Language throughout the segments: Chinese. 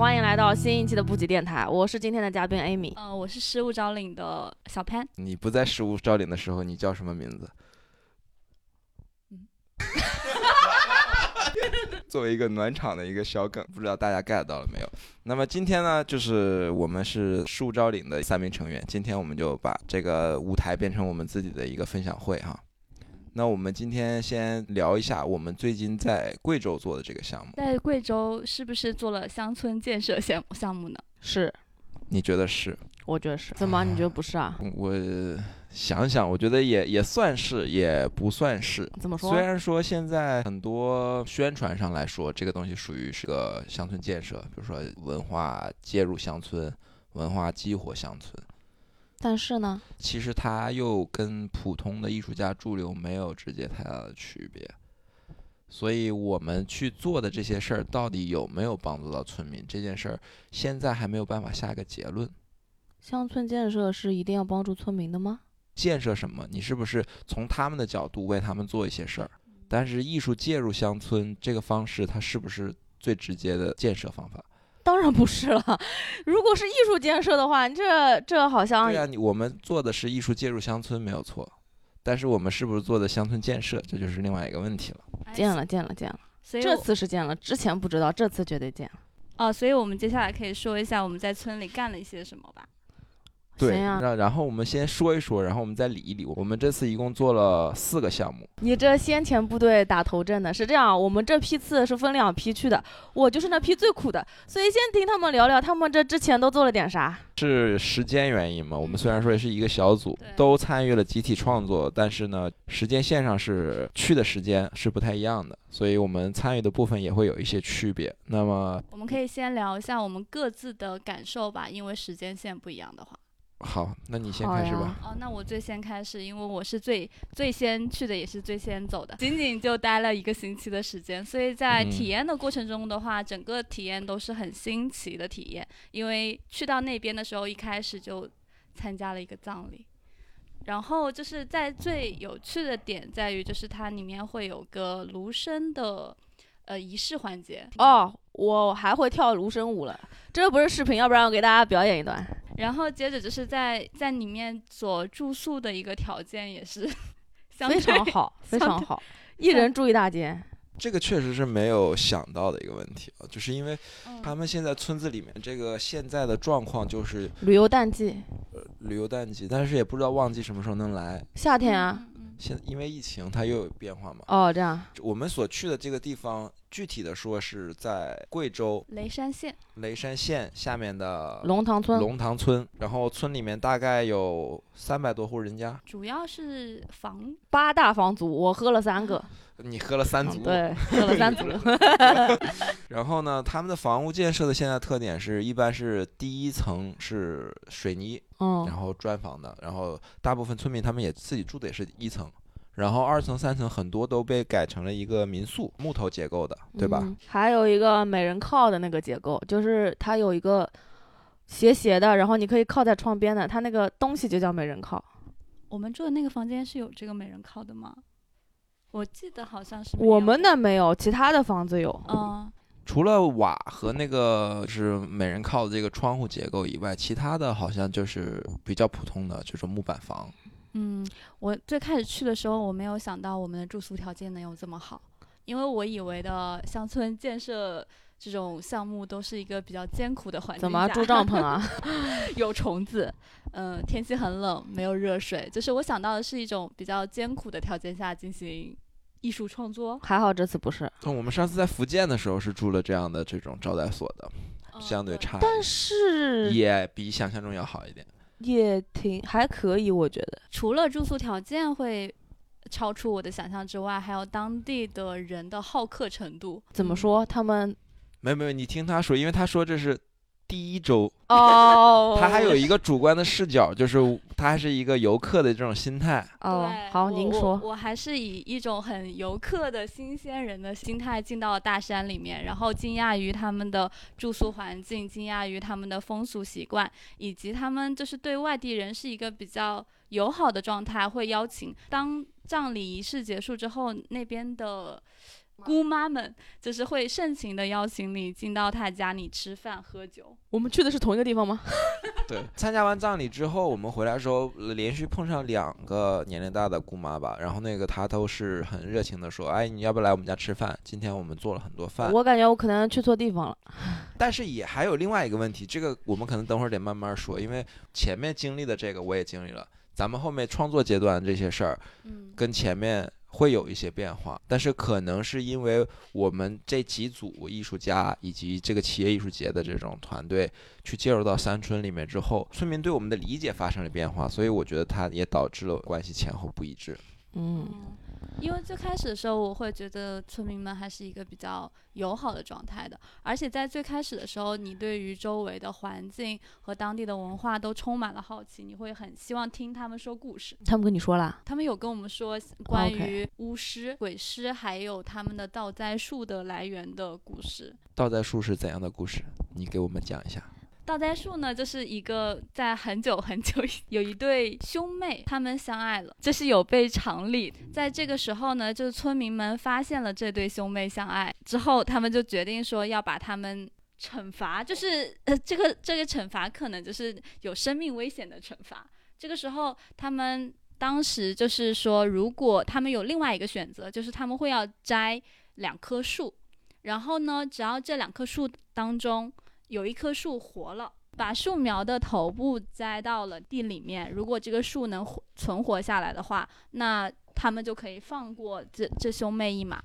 好，欢迎来到新一期的布吉电台，我是今天的嘉宾 Amy。呃，我是失物招领的小潘。你不在失物招领的时候，你叫什么名字？嗯 作为一个暖场的一个小梗，不知道大家 get 到了没有？那么今天呢，就是我们是失物招领的三名成员，今天我们就把这个舞台变成我们自己的一个分享会哈。那我们今天先聊一下我们最近在贵州做的这个项目，在贵州是不是做了乡村建设项项目呢？是，你觉得是？我觉得是。怎么？你觉得不是啊？我想想，我觉得也也算是，也不算是。怎么说？虽然说现在很多宣传上来说，这个东西属于是个乡村建设，比如说文化介入乡村，文化激活乡村。但是呢，其实它又跟普通的艺术家驻留没有直接太大的区别。所以我们去做的这些事儿，到底有没有帮助到村民？这件事儿现在还没有办法下个结论。乡村建设是一定要帮助村民的吗？建设什么？你是不是从他们的角度为他们做一些事儿？但是艺术介入乡村这个方式，它是不是最直接的建设方法？当然不是了。如果是艺术建设的话，这这好像对呀、你我们做的是艺术介入乡村没有错，但是我们是不是做的乡村建设，这就是另外一个问题了。建了，建了，建了。这所以这次是建了，之前不知道，这次绝对建了。哦，所以我们接下来可以说一下我们在村里干了一些什么吧。对，然然后我们先说一说，然后我们再理一理。我们这次一共做了四个项目，你这先遣部队打头阵的是这样，我们这批次是分两批去的，我就是那批最苦的，所以先听他们聊聊他们这之前都做了点啥。是时间原因嘛？我们虽然说也是一个小组，都参与了集体创作，但是呢，时间线上是去的时间是不太一样的，所以我们参与的部分也会有一些区别。那么我们可以先聊一下我们各自的感受吧，因为时间线不一样的话。好，那你先开始吧。哦，那我最先开始，因为我是最最先去的，也是最先走的，仅仅就待了一个星期的时间，所以在嗯体验的过程中的话，整个体验都是很新奇的体验。因为去到那边的时候，一开始就参加了一个葬礼，然后就是在最有趣的点在于，就是它里面会有个炉生的呃仪式环节，哦，我还会跳芦笙舞了，这不是视频，要不然我给大家表演一段。然后接着就是在在里面所住宿的一个条件也是 相非常好，非常好，一人住一大间。这个确实是没有想到的一个问题啊，就是因为嗯他们现在村子里面这个现在的状况就是旅游淡季，呃旅游淡季，但是也不知道旺季什么时候能来。夏天啊。现因为疫情它又有变化嘛，哦，这样。我们所去的这个地方，具体的说是在贵州雷山县雷山县下面的龙塘村龙塘村，然后村里面大概有三百多户人家，主要是房八大房族，我喝了三个。你喝了三组。嗯对，喝了三组。然后呢，他们的房屋建设的现在特点是一般是第一层是水泥，嗯然后砖房的，然后大部分村民他们也自己住的也是一层，然后二层、三层很多都被改成了一个民宿，木头结构的，对吧？嗯还有一个美人靠的那个结构，就是它有一个斜斜的，然后你可以靠在窗边的，它那个东西就叫美人靠。我们住的那个房间是有这个美人靠的吗？我记得好像是我们的没有，其他的房子有。嗯，除了瓦和那个是美人靠的这个窗户结构以外，其他的好像就是比较普通的，就是木板房。嗯，我最开始去的时候，我没有想到我们的住宿条件能有这么好，因为我以为的乡村建设这种项目都是一个比较艰苦的环境下怎么住帐篷啊？有虫子，嗯、天气很冷，没有热水，就是我想到的是一种比较艰苦的条件下进行艺术创作。还好这次不是，那我们上次在福建的时候是住了这样的这种招待所的，嗯相对对差一点，但是也比想象中要好一点。也挺还可以，我觉得。除了住宿条件会超出我的想象之外，还有当地的人的好客程度。嗯？怎么说？他们没有没有，你听他说，因为他说这是第一周，哦 他还有一个主观的视角，就是他还是一个游客的这种心态。哦，好，您说。我还是以一种很游客的新鲜人的心态进到了大山里面，然后惊讶于他们的住宿环境，惊讶于他们的风俗习惯，以及他们就是对外地人是一个比较友好的状态，会邀请。当葬礼仪式结束之后，那边的姑妈们就是会盛情的邀请你进到她家里吃饭喝酒。我们去的是同一个地方吗？对，参加完葬礼之后，我们回来的时候，呃连续碰上两个年龄大的姑妈吧，然后那个她都是很热情的说，哎，你要不要来我们家吃饭？今天我们做了很多饭。我感觉我可能去错地方了。但是也还有另外一个问题，这个我们可能等会儿得慢慢说，因为前面经历的这个我也经历了，咱们后面创作阶段这些事儿嗯，跟前面会有一些变化，但是可能是因为我们这几组艺术家以及这个企业艺术节的这种团队去介入到山村里面之后，村民对我们的理解发生了变化，所以我觉得它也导致了关系前后不一致。嗯，因为最开始的时候，我会觉得村民们还是一个比较友好的状态的，而且在最开始的时候，你对于周围的环境和当地的文化都充满了好奇，你会很希望听他们说故事。他们跟你说了，他们有跟我们说关于巫师、鬼师，还有他们的道栽树的来源的故事。倒栽树是怎样的故事？你给我们讲一下。道栽树呢，就是一个在很久很久 有一对兄妹，他们相爱了，这是有悖常理。在这个时候呢，就是村民们发现了这对兄妹相爱之后，他们就决定说要把他们惩罚，就是呃，这个这个惩罚可能就是有生命危险的惩罚。这个时候，他们当时就是说，如果他们有另外一个选择，就是他们会要摘两棵树，然后呢，只要这两棵树当中有一棵树活了，把树苗的头部栽到了地里面，如果这个树能活存活下来的话，那他们就可以放过这这兄妹一马。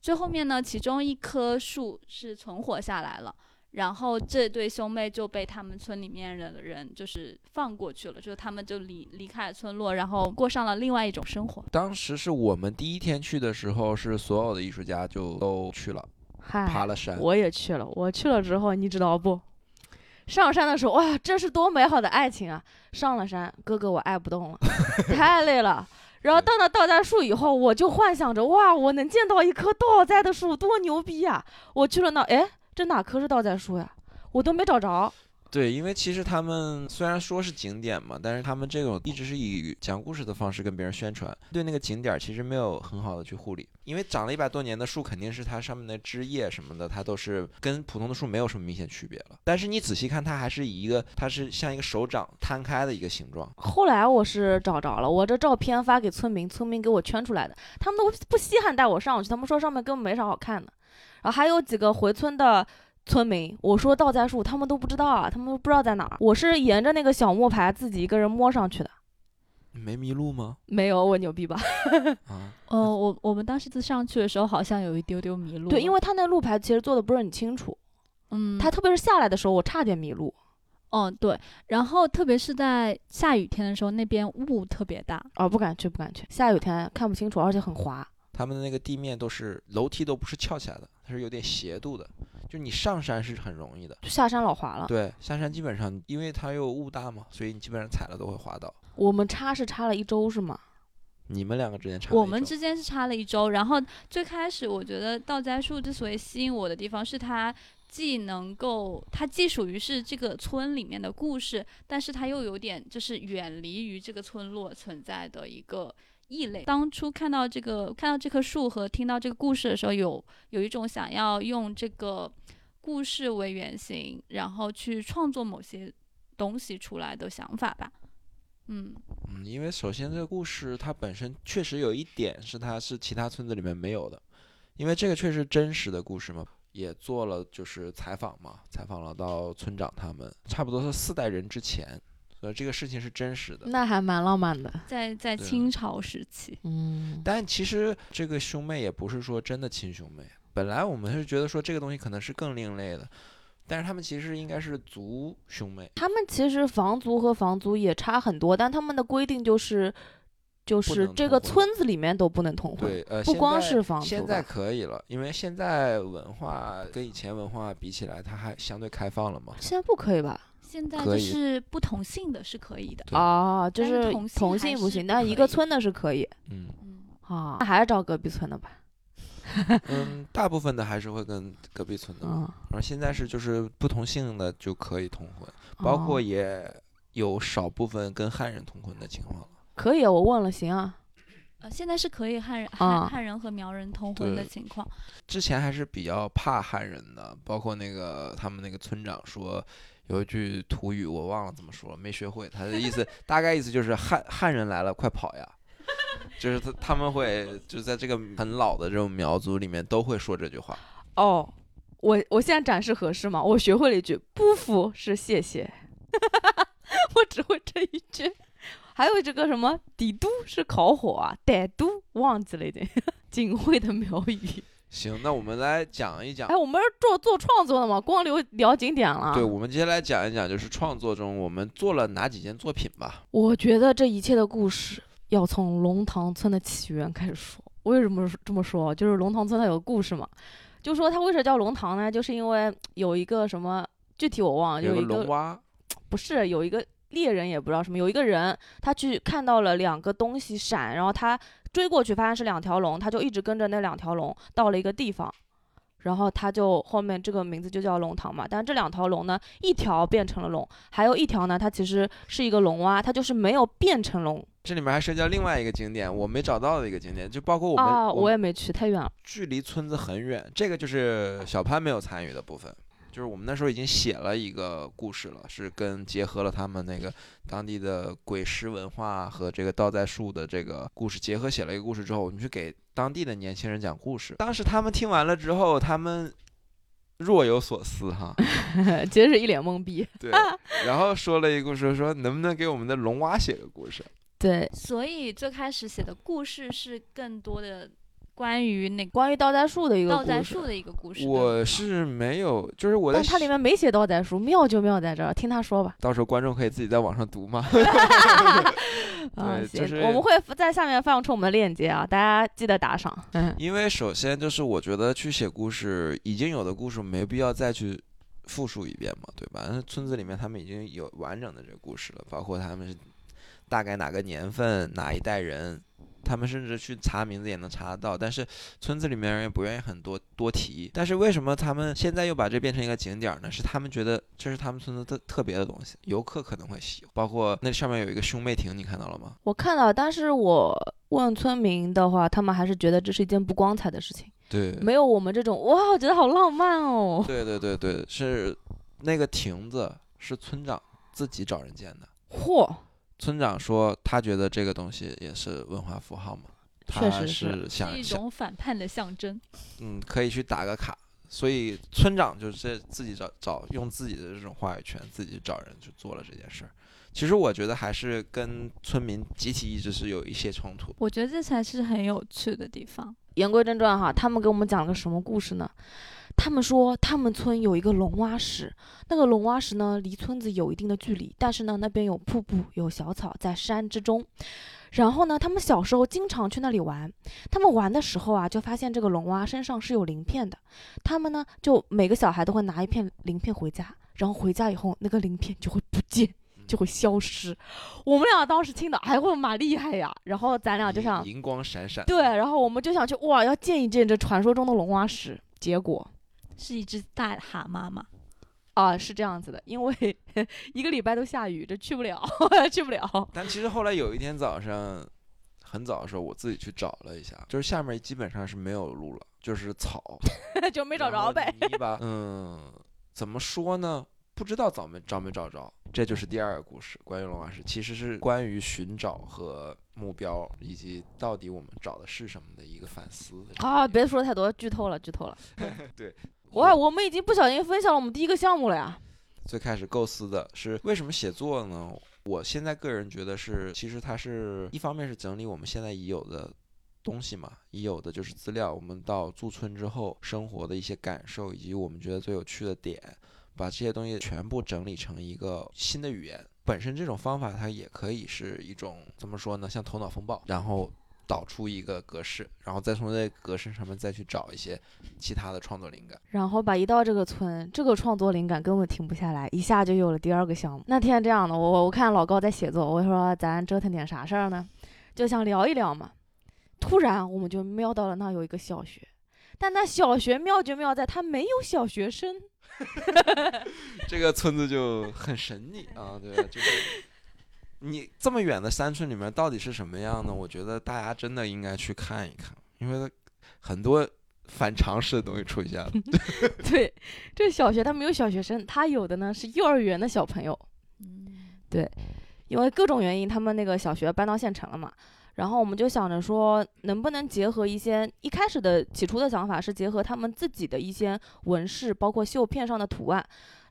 最后面呢，其中一棵树是存活下来了。然后这对兄妹就被他们村里面的人就是放过去了，就他们就离离开了村落，然后过上了另外一种生活。当时是我们第一天去的时候，是所有的艺术家就都去了，爬嗨，了山。我也去了。我去了之后，你知道不？上山的时候，哇，这是多美好的爱情啊！上了山，哥哥我爱不动了，太累了。然后到那倒栽树以后，我就幻想着，哇，我能见到一棵倒栽的树，多牛逼啊！我去了那，哎，这哪棵是倒栽树呀？我都没找着。对，因为其实他们虽然说是景点嘛，但是他们这种一直是以讲故事的方式跟别人宣传，对那个景点其实没有很好的去护理。因为长了一百多年的树，肯定是它上面的枝叶什么的，它都是跟普通的树没有什么明显区别了。但是你仔细看，它还是以一个，它是像一个手掌摊开的一个形状。后来我是找着了，我这照片发给村民，村民给我圈出来的，他们都不稀罕带我上去，他们说上面根本没啥好看的。然后还有几个回村的村民，我说倒栽树，他们都不知道啊，他们都不知道在哪儿。我是沿着那个小木牌自己一个人摸上去的，你没迷路吗？没有我牛逼吧？啊，哦，我我们当时上去的时候好像有一丢丢迷路对，因为他那路牌其实做的不是很清楚，嗯，他特别是下来的时候，我差点迷路。哦对，然后特别是在下雨天的时候，那边雾特别大。哦，不敢去，不敢去，下雨天看不清楚，而且很滑。他们的那个地面都是楼梯，都不是翘起来的，它是有点斜度的。就你上山是很容易的，下山老滑了。对，下山基本上因为它又雾大嘛，所以你基本上踩了都会滑倒。我们差是差了一周是吗？你们两个之间差我们之间是差了一周，然后最开始我觉得道栽树之所以吸引我的地方是它既能够，它既属于是这个村里面的故事，但是它又有点就是远离于这个村落存在的一个异类。当初看到这个看到这棵树和听到这个故事的时候，有有一种想要用这个故事为原型，然后去创作某些东西出来的想法吧。嗯，嗯，因为首先这个故事它本身确实有一点是它是其他村子里面没有的，因为这个确实真实的故事嘛，也做了就是采访嘛，采访了到村长他们，差不多是四代人之前，所以这个事情是真实的。那还蛮浪漫的。在在清朝时期。嗯，但其实这个兄妹也不是说真的亲兄妹，本来我们是觉得说这个东西可能是更另类的，但是他们其实应该是族兄妹，他们其实房族和房族也差很多，但他们的规定就是，就是这个村子里面都不能通婚。对，呃，不光是房现在可以了，因为现在文化跟以前文化比起来，它还相对开放了嘛。现在不可以吧？现在就是不同姓的是可以的。对啊，就是是同性不行，但一个村的是可以嗯嗯，啊。那还是找隔壁村的吧。嗯，大部分的还是会跟隔壁村的然后现在是就是不同姓的就可以通婚，包括哦也有少部分跟汉人通婚的情况了。可以，我问了，行啊。呃，现在是可以汉人、啊汉汉人和苗人通婚的对情况。之前还是比较怕汉人的，包括那个他们那个村长说有一句土语我忘了怎么说了，没学会。他的意思大概意思就是汉汉人来了，快跑呀！就是他他们会就在这个很老的这种苗族里面都会说这句话。哦，我我现在展示合适吗？我学会了一句“不服”是谢谢，我只会这一句。还有这个什么“底都”是烤火啊，“歹都”忘记了一点，仅会的苗语。行，那我们来讲一讲哎，。我们是做做创作的嘛，光聊聊景点了。对，我们接下来讲一讲，就是创作中我们做了哪几件作品吧。我觉得这一切的故事要从龙塘村的起源开始说。为什么这么说？就是龙塘村它有个故事嘛，就说它为什么叫龙塘呢？就是因为有一个什么，具体我忘了，有一个龙蛙，不是有一个猎人也不知道什么，有一个人他去看到了两个东西闪，然后他追过去发现是两条龙，他就一直跟着那两条龙到了一个地方。然后他就后面这个名字就叫龙塘嘛，但这两条龙呢，一条变成了龙，还有一条呢，它其实是一个龙蛙，它就是没有变成龙这里面还涉及到另外一个景点，我没找到的一个景点，就包括我们，啊，我也没去，太远了。距离村子很远，这个就是小潘没有参与的部分。就是我们那时候已经写了一个故事了，是跟结合了他们那个当地的鬼石文化和这个倒栽树的这个故事结合写了一个故事之后，我们去给当地的年轻人讲故事。当时他们听完了之后，他们若有所思哈，其实是一脸懵逼。对，然后说了一个故事，说能不能给我们的龙蛙写个故事？对，所以最开始写的故事是更多的关于那关于倒栽树的一个倒故事栽树的一个故事。我是没有，就是我在但它里面没写倒栽树，妙就妙在这儿，听他说吧。到时候观众可以自己在网上读嘛。啊，就是我们会在下面放出我们的链接啊，大家记得打赏。嗯，因为首先就是我觉得去写故事，已经有的故事没必要再去复述一遍嘛，对吧？那村子里面他们已经有完整的这个故事了，包括他们是大概哪个年份、哪一代人，他们甚至去查名字也能查得到。但是村子里面人也不愿意很多多提。但是为什么他们现在又把这变成一个景点呢？是他们觉得这是他们村子特特别的东西，游客可能会喜欢。包括那上面有一个兄妹亭，你看到了吗？我看到，但是我问村民的话，他们还是觉得这是一件不光彩的事情，对，没有我们这种哇，我觉得好浪漫哦。对对对对，是那个亭子是村长自己找人建的。嚯，村长说他觉得这个东西也是文化符号嘛，他确实是是想是一种反叛的象征。嗯可以去打个卡，所以村长就是自己找找用自己的这种话语权，自己找人去做了这件事儿。其实我觉得还是跟村民集体意志是有一些冲突。我觉得这才是很有趣的地方。言归正传哈，他们给我们讲了个什么故事呢？他们说他们村有一个龙蛙石，那个龙蛙石呢离村子有一定的距离，但是呢那边有瀑布，有小草在山之中。然后呢，他们小时候经常去那里玩。他们玩的时候啊，就发现这个龙蛙身上是有鳞片的。他们呢，就每个小孩都会拿一片鳞片回家，然后回家以后那个鳞片就会不见，就会消失。我们俩当时听的，哎呦妈厉害呀！然后咱俩就想银，银光闪闪。对，然后我们就想去哇，要见一见这传说中的龙蛙石。结果是一只大蛤蟆吗？啊，是这样子的，因为 一个礼拜都下雨，这去不了，去不了。但其实后来有一天早上很早的时候，我自己去找了一下，就是下面基本上是没有路了，就是草。就没找着呗。泥巴，嗯，怎么说呢？不知道找没找没找着，这就是第二个故事，关于龙王石，其实是关于寻找和目标，以及到底我们找的是什么的一个反思。啊，别说太多，剧透了，剧透了。对，哇，我们已经不小心分享了我们第一个项目了呀。最开始构思的是为什么写作呢？我现在个人觉得是，其实它是一方面是整理我们现在已有的东西嘛，已有的就是资料，我们到驻村之后生活的一些感受，以及我们觉得最有趣的点，把这些东西全部整理成一个新的语言。本身这种方法它也可以是一种怎么说呢？像头脑风暴，然后导出一个格式，然后再从这个格式上面再去找一些其他的创作灵感。然后把，一到这个村，这个创作灵感根本停不下来，一下就有了第二个项目。那天这样的，我我看老高在写作，我说咱折腾点啥事儿呢？就想聊一聊嘛。突然我们就瞄到了那有一个小学，但那小学妙就妙在它没有小学生。这个村子就很神秘啊，对吧？就是你这么远的山村里面到底是什么样呢？我觉得大家真的应该去看一看，因为很多反常识的东西出现了。对，这小学他没有小学生，他有的呢是幼儿园的小朋友，对，因为各种原因，他们那个小学搬到县城了嘛。然后我们就想着说，能不能结合一些一开始的起初的想法是结合他们自己的一些纹饰，包括绣片上的图案。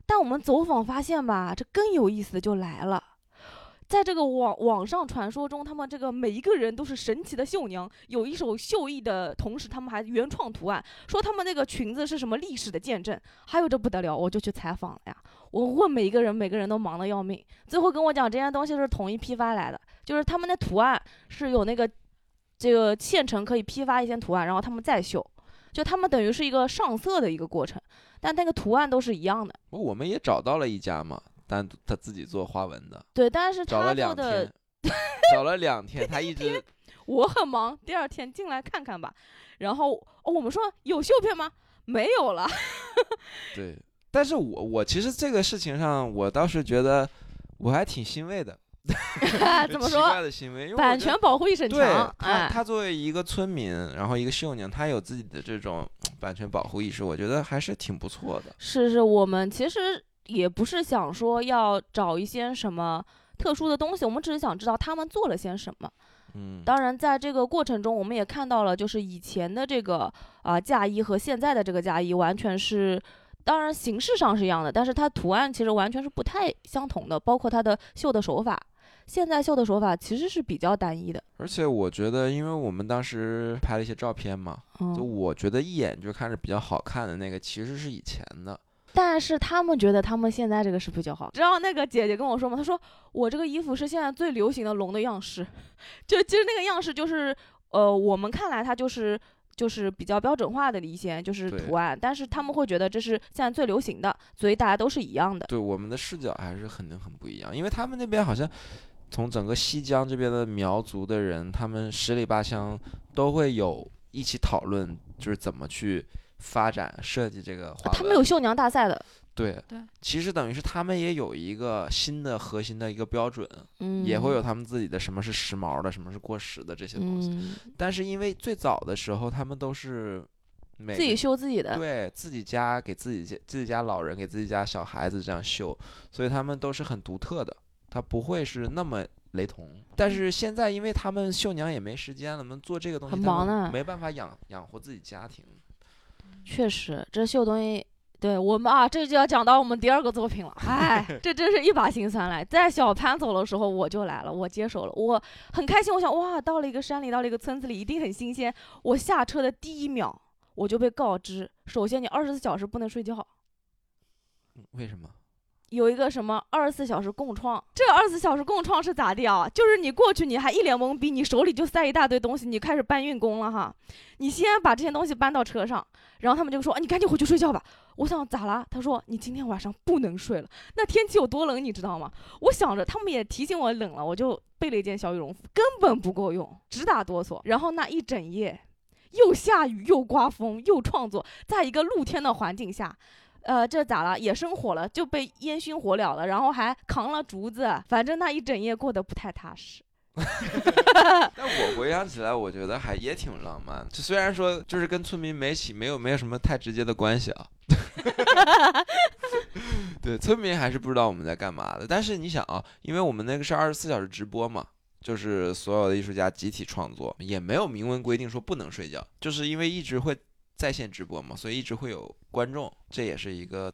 但我们走访发现吧，这更有意思的就来了。在这个网网上传说中，他们这个每一个人都是神奇的绣娘，有一手绣艺的同时，他们还原创图案，说他们那个裙子是什么历史的见证。还有这不得了，我就去采访了呀。我问每一个人，每个人都忙得要命。最后跟我讲，这件东西是统一批发来的，就是他们的图案是有那个这个县城可以批发一些图案，然后他们再绣，就他们等于是一个上色的一个过程，但那个图案都是一样的。我们也找到了一家嘛，单独他自己做花纹的，对，但是找了两他做的天，找了两天，他一直我很忙，第二天进来看看吧。然后哦，我们说有绣片吗？没有了。对。但是我我其实这个事情上，我倒是觉得我还挺欣慰的。怎么奇怪说？的行为，因为我版觉得权保护意识很对强。他，哎，他作为一个村民，然后一个绣娘，他有自己的这种版权保护意识，我觉得还是挺不错的。是是，我们其实也不是想说要找一些什么特殊的东西，我们只是想知道他们做了些什么。嗯，当然，在这个过程中，我们也看到了，就是以前的这个啊、嫁衣和现在的这个嫁衣完全是，当然形式上是一样的，但是它图案其实完全是不太相同的，包括它的绣的手法。现在绣的手法其实是比较单一的，而且我觉得，因为我们当时拍了一些照片嘛，就嗯，我觉得一眼就看着比较好看的那个，其实是以前的。但是他们觉得他们现在这个是比较好。知道那个姐姐跟我说吗？她说我这个衣服是现在最流行的龙的样式，就其实那个样式就是，呃，我们看来它就是就是比较标准化的一些就是图案，但是他们会觉得这是现在最流行的，所以大家都是一样的。对我们的视角还是肯定很不一样，因为他们那边好像从整个西江这边的苗族的人，他们十里八乡都会有一起讨论，就是怎么去发展设计这个花纹。他们有绣娘大赛的，对对其实等于是他们也有一个新的核心的一个标准，嗯，也会有他们自己的什么是时髦的，什么是过时的这些东西。嗯，但是因为最早的时候，他们都是每自己绣自己的，对自己家给自己家自己家老人给自己家小孩子这样绣，所以他们都是很独特的，他不会是那么雷同。但是现在，因为他们绣娘也没时间了，能做这个东西很忙呢没办法养养活自己家庭。确实，这秀东西，对我们啊，这就要讲到我们第二个作品了。哎，这真是一把辛酸来。在小潘走的时候，我就来了，我接手了，我很开心。我想，哇，到了一个山里，到了一个村子里，一定很新鲜。我下车的第一秒，我就被告知，首先你二十四小时不能睡觉。为什么？有一个什么二十四小时共创，这二十四小时共创是咋地啊？就是你过去你还一脸懵逼，你手里就塞一大堆东西，你开始搬运工了哈。你先把这些东西搬到车上，然后他们就说：“，你赶紧回去睡觉吧。”我想咋了？他说：“你今天晚上不能睡了。”那天气有多冷，你知道吗？我想着他们也提醒我冷了，我就备了一件小羽绒服，根本不够用，直打哆嗦。然后那一整夜，又下雨又刮风又创作，在一个露天的环境下。呃，这咋了？也生火了，就被烟熏火燎了，然后还扛了竹子，反正那一整夜过得不太踏实。但我回想起来，我觉得还也挺浪漫。就虽然说就是跟村民没起没有没有什么太直接的关系啊。对，村民还是不知道我们在干嘛的。但是你想啊，因为我们那个是二十四小时直播嘛，就是所有的艺术家集体创作，也没有明文规定说不能睡觉，就是因为一直会在线直播嘛，所以一直会有观众，这也是一个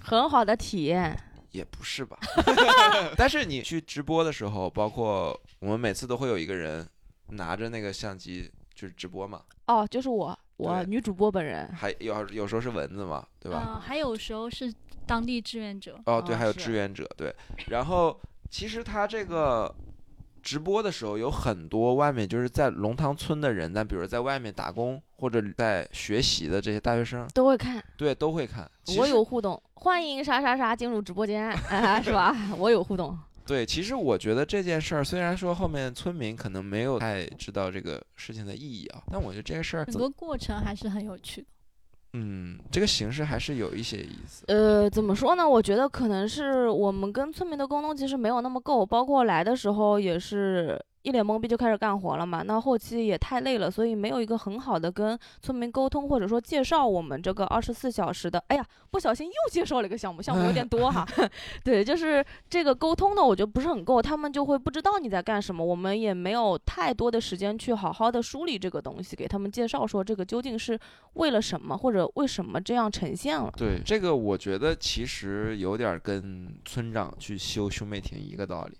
很好的体验。也不是吧？但是你去直播的时候，包括我们每次都会有一个人拿着那个相机就是直播嘛，哦，就是我，我女主播本人。还有有时候是蚊子嘛，对吧？嗯，还有时候是当地志愿者，哦，对，哦还有志愿者，对。然后其实他这个直播的时候，有很多外面就是在龙塘村的人，但比如在外面打工或者在学习的这些大学生，都会看，对，都会看。我有互动，欢迎啥啥啥进入直播间，啊，是吧？我有互动，对，其实我觉得这件事儿，虽然说后面村民可能没有太知道这个事情的意义啊，但我觉得这个事儿整个过程还是很有趣的。嗯，这个形式还是有一些意思。呃，怎么说呢？我觉得可能是我们跟村民的沟通其实没有那么够，包括来的时候也是一脸懵逼就开始干活了嘛。那后期也太累了，所以没有一个很好的跟村民沟通，或者说介绍我们这个二十四小时的。哎呀，不小心又介绍了一个项目，项目有点多哈。对，就是这个沟通呢，我觉得不是很够，他们就会不知道你在干什么。我们也没有太多的时间去好好的梳理这个东西，给他们介绍说这个究竟是为了什么，或者为什么这样呈现了。对，这个我觉得其实有点儿跟村长去修兄妹亭一个道理，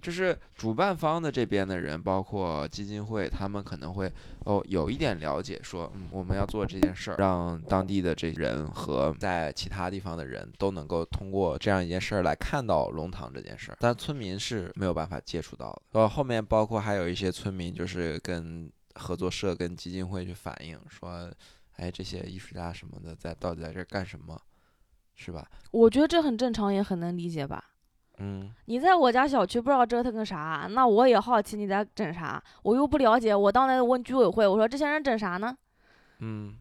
就是主办方的这边的人，包括基金会，他们可能会哦有一点了解，说嗯我们要做这件事儿，让当地的这人和在其他地方的人都能够通过这样一件事儿来看到龙塘这件事儿，但村民是没有办法接触到的。呃，后面包括还有一些村民就是跟合作社跟基金会去反映说。哎，这些艺术家什么的在到底在这干什么，是吧？我觉得这很正常，也很能理解吧。嗯，你在我家小区不知道折腾个啥，那我也好奇你在整啥，我又不了解，我当来问居委会，我说这些人整啥呢？嗯，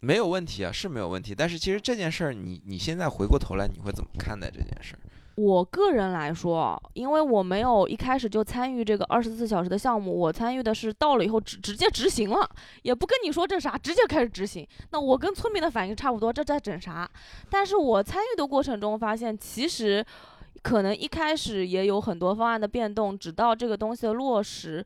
没有问题啊，是没有问题。但是其实这件事儿，你你现在回过头来，你会怎么看待这件事儿？我个人来说，因为我没有一开始就参与这个二十四小时的项目，我参与的是到了以后直直接执行了，也不跟你说这啥，直接开始执行。那我跟村民的反应差不多，这在整啥？但是我参与的过程中发现，其实可能一开始也有很多方案的变动，直到这个东西的落实。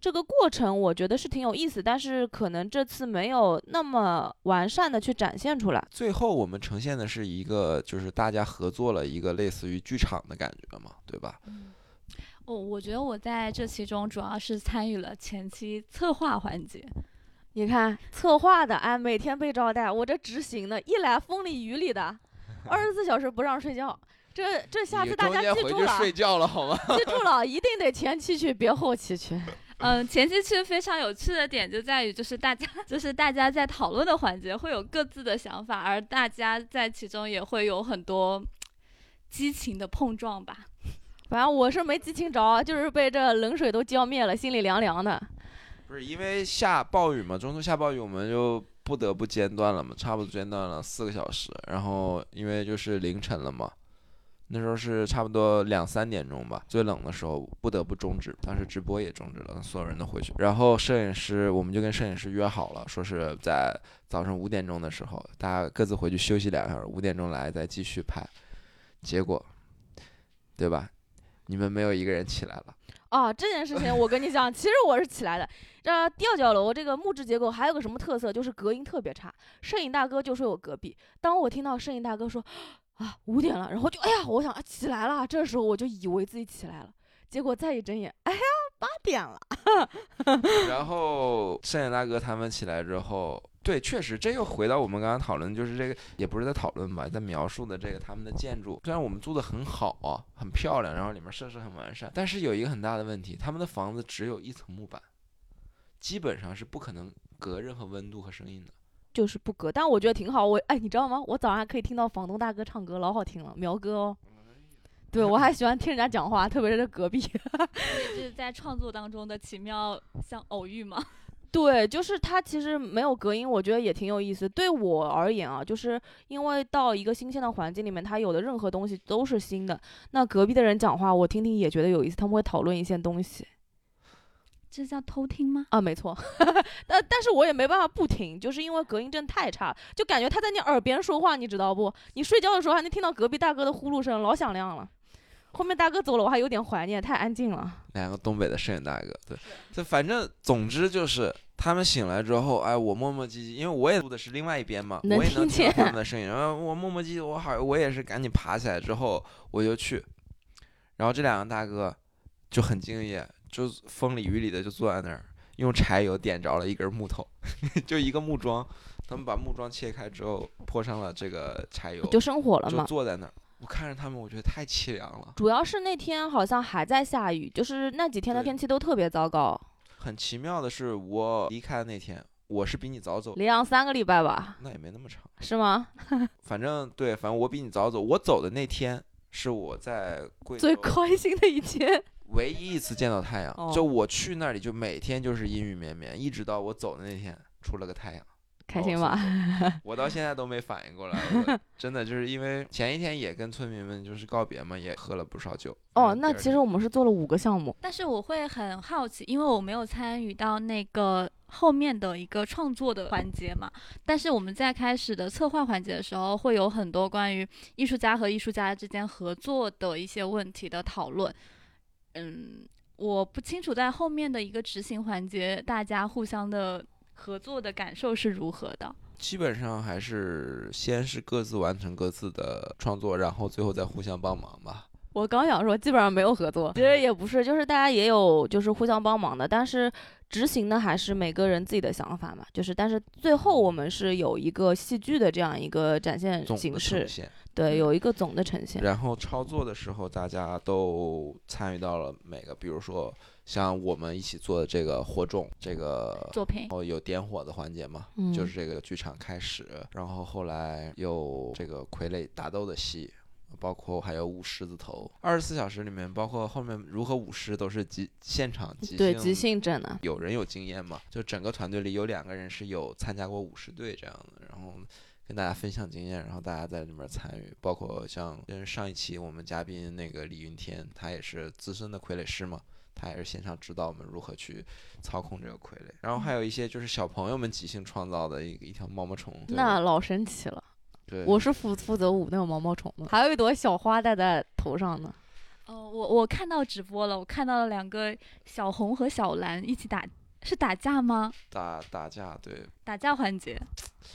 这个过程我觉得是挺有意思，但是可能这次没有那么完善的去展现出来。最后我们呈现的是一个，就是大家合作了一个类似于剧场的感觉嘛，对吧？哦，我觉得我在这其中主要是参与了前期策划环节。你看策划的，哎，每天被招待，我这执行的，一来风里雨里的，二十四小时不让睡觉。这这下次大家记住了，睡觉了好吗？记住了，一定得前期去，别后期去。嗯，前期去非常有趣的点就在于，就是大家 就是大家在讨论的环节会有各自的想法，而大家在其中也会有很多激情的碰撞吧。反正我是没激情着，就是被这冷水都浇灭了，心里凉凉的。不是因为下暴雨嘛，中途下暴雨，我们就不得不间断了嘛，差不多间断了四个小时。然后因为就是凌晨了嘛。那时候是差不多两三点钟吧，最冷的时候不得不终止，当时直播也终止了，所有人都回去。然后摄影师，我们就跟摄影师约好了，说是在早上五点钟的时候，大家各自回去休息两小时，五点钟来再继续拍。结果，对吧？你们没有一个人起来了。哦，这件事情我跟你讲，其实我是起来的。这吊脚楼这个木质结构还有个什么特色，就是隔音特别差。摄影大哥就睡我隔壁，当我听到摄影大哥说。啊，五点了，然后就哎呀，我想啊起来了，这时候我就以为自己起来了，结果再一睁眼，哎呀，八点了。然后摄影大哥他们起来之后，对，确实这又回到我们刚刚讨论，就是这个也不是在讨论吧，在描述的这个他们的建筑，虽然我们住的很好啊，很漂亮，然后里面设施很完善，但是有一个很大的问题，他们的房子只有一层木板，基本上是不可能隔任何温度和声音的。就是不隔，但我觉得挺好。我哎，你知道吗？我早上还可以听到房东大哥唱歌，老好听了，苗哥哦。对，我还喜欢听人家讲话，特别是隔壁。这是在创作当中的奇妙像偶遇吗？对，就是他其实没有隔音，我觉得也挺有意思。对我而言啊，就是因为到一个新鲜的环境里面，他有的任何东西都是新的。那隔壁的人讲话，我听听也觉得有意思，他们会讨论一些东西。这叫偷听吗？啊，没错，但但是我也没办法不听，就是因为隔音真的太差，就感觉他在你耳边说话，你知道不？你睡觉的时候还能听到隔壁大哥的呼噜声，老响亮了。后面大哥走了，我还有点怀念，太安静了。两个东北的摄影大哥，对，这反正总之就是他们醒来之后，哎，我磨磨唧唧，因为我也住的是另外一边嘛，我也能听到他们的声音，然后我磨磨唧唧，我好，我也是赶紧爬起来之后我就去，然后这两个大哥就很敬业。就风里雨里的就坐在那儿，用柴油点着了一根木头，就一个木桩。他们把木桩切开之后，泼上了这个柴油，就生火了嘛。就坐在那儿，我看着他们，我觉得太凄凉了。主要是那天好像还在下雨，就是那几天的天气都特别糟糕。很奇妙的是，我离开的那天，我是比你早走，两三个礼拜吧。那也没那么长，是吗？反正对，反正我比你早走。我走的那天是我在贵最开心的一天。唯一一次见到太阳，就我去那里就每天就是阴雨绵绵，一直到我走的那天出了个太阳。开心吧？我到现在都没反应过来，我真的就是因为前一天也跟村民们就是告别嘛，也喝了不少酒。哦，嗯那其实我们是做了五个项目，但是我会很好奇，因为我没有参与到那个后面的一个创作的环节嘛。但是我们在开始的策划环节的时候，会有很多关于艺术家和艺术家之间合作的一些问题的讨论。嗯，我不清楚在后面的一个执行环节，大家互相的合作的感受是如何的。基本上还是先是各自完成各自的创作，然后最后再互相帮忙吧。我刚想说，基本上没有合作，其实也不是，就是大家也有就是互相帮忙的，但是执行的还是每个人自己的想法嘛。就是，但是最后我们是有一个戏剧的这样一个展现形式，现，对，有一个总的呈现。然后操作的时候，大家都参与到了每个，比如说像我们一起做的这个火种，这个作品然后有点火的环节嘛，嗯就是这个剧场开始，然后后来有这个傀儡打斗的戏。包括还有舞狮子头，二十四小时里面，包括后面如何舞狮都是即现场即对，兴即兴整的。有人有经验嘛？就整个团队里有两个人是有参加过舞狮队这样的，然后跟大家分享经验，然后大家在里面参与，包括像跟上一期我们嘉宾那个李云天，他也是资深的傀儡师嘛。他也是现场指导我们如何去操控这个傀儡，然后还有一些就是小朋友们即兴创造的一个一条毛毛虫。那老神奇了，对，我是负负责舞那个毛毛虫的，还有一朵小花戴在头上呢。哦，我我看到直播了，我看到了两个小红和小蓝一起打，是打架吗？打打架，对，打架环节。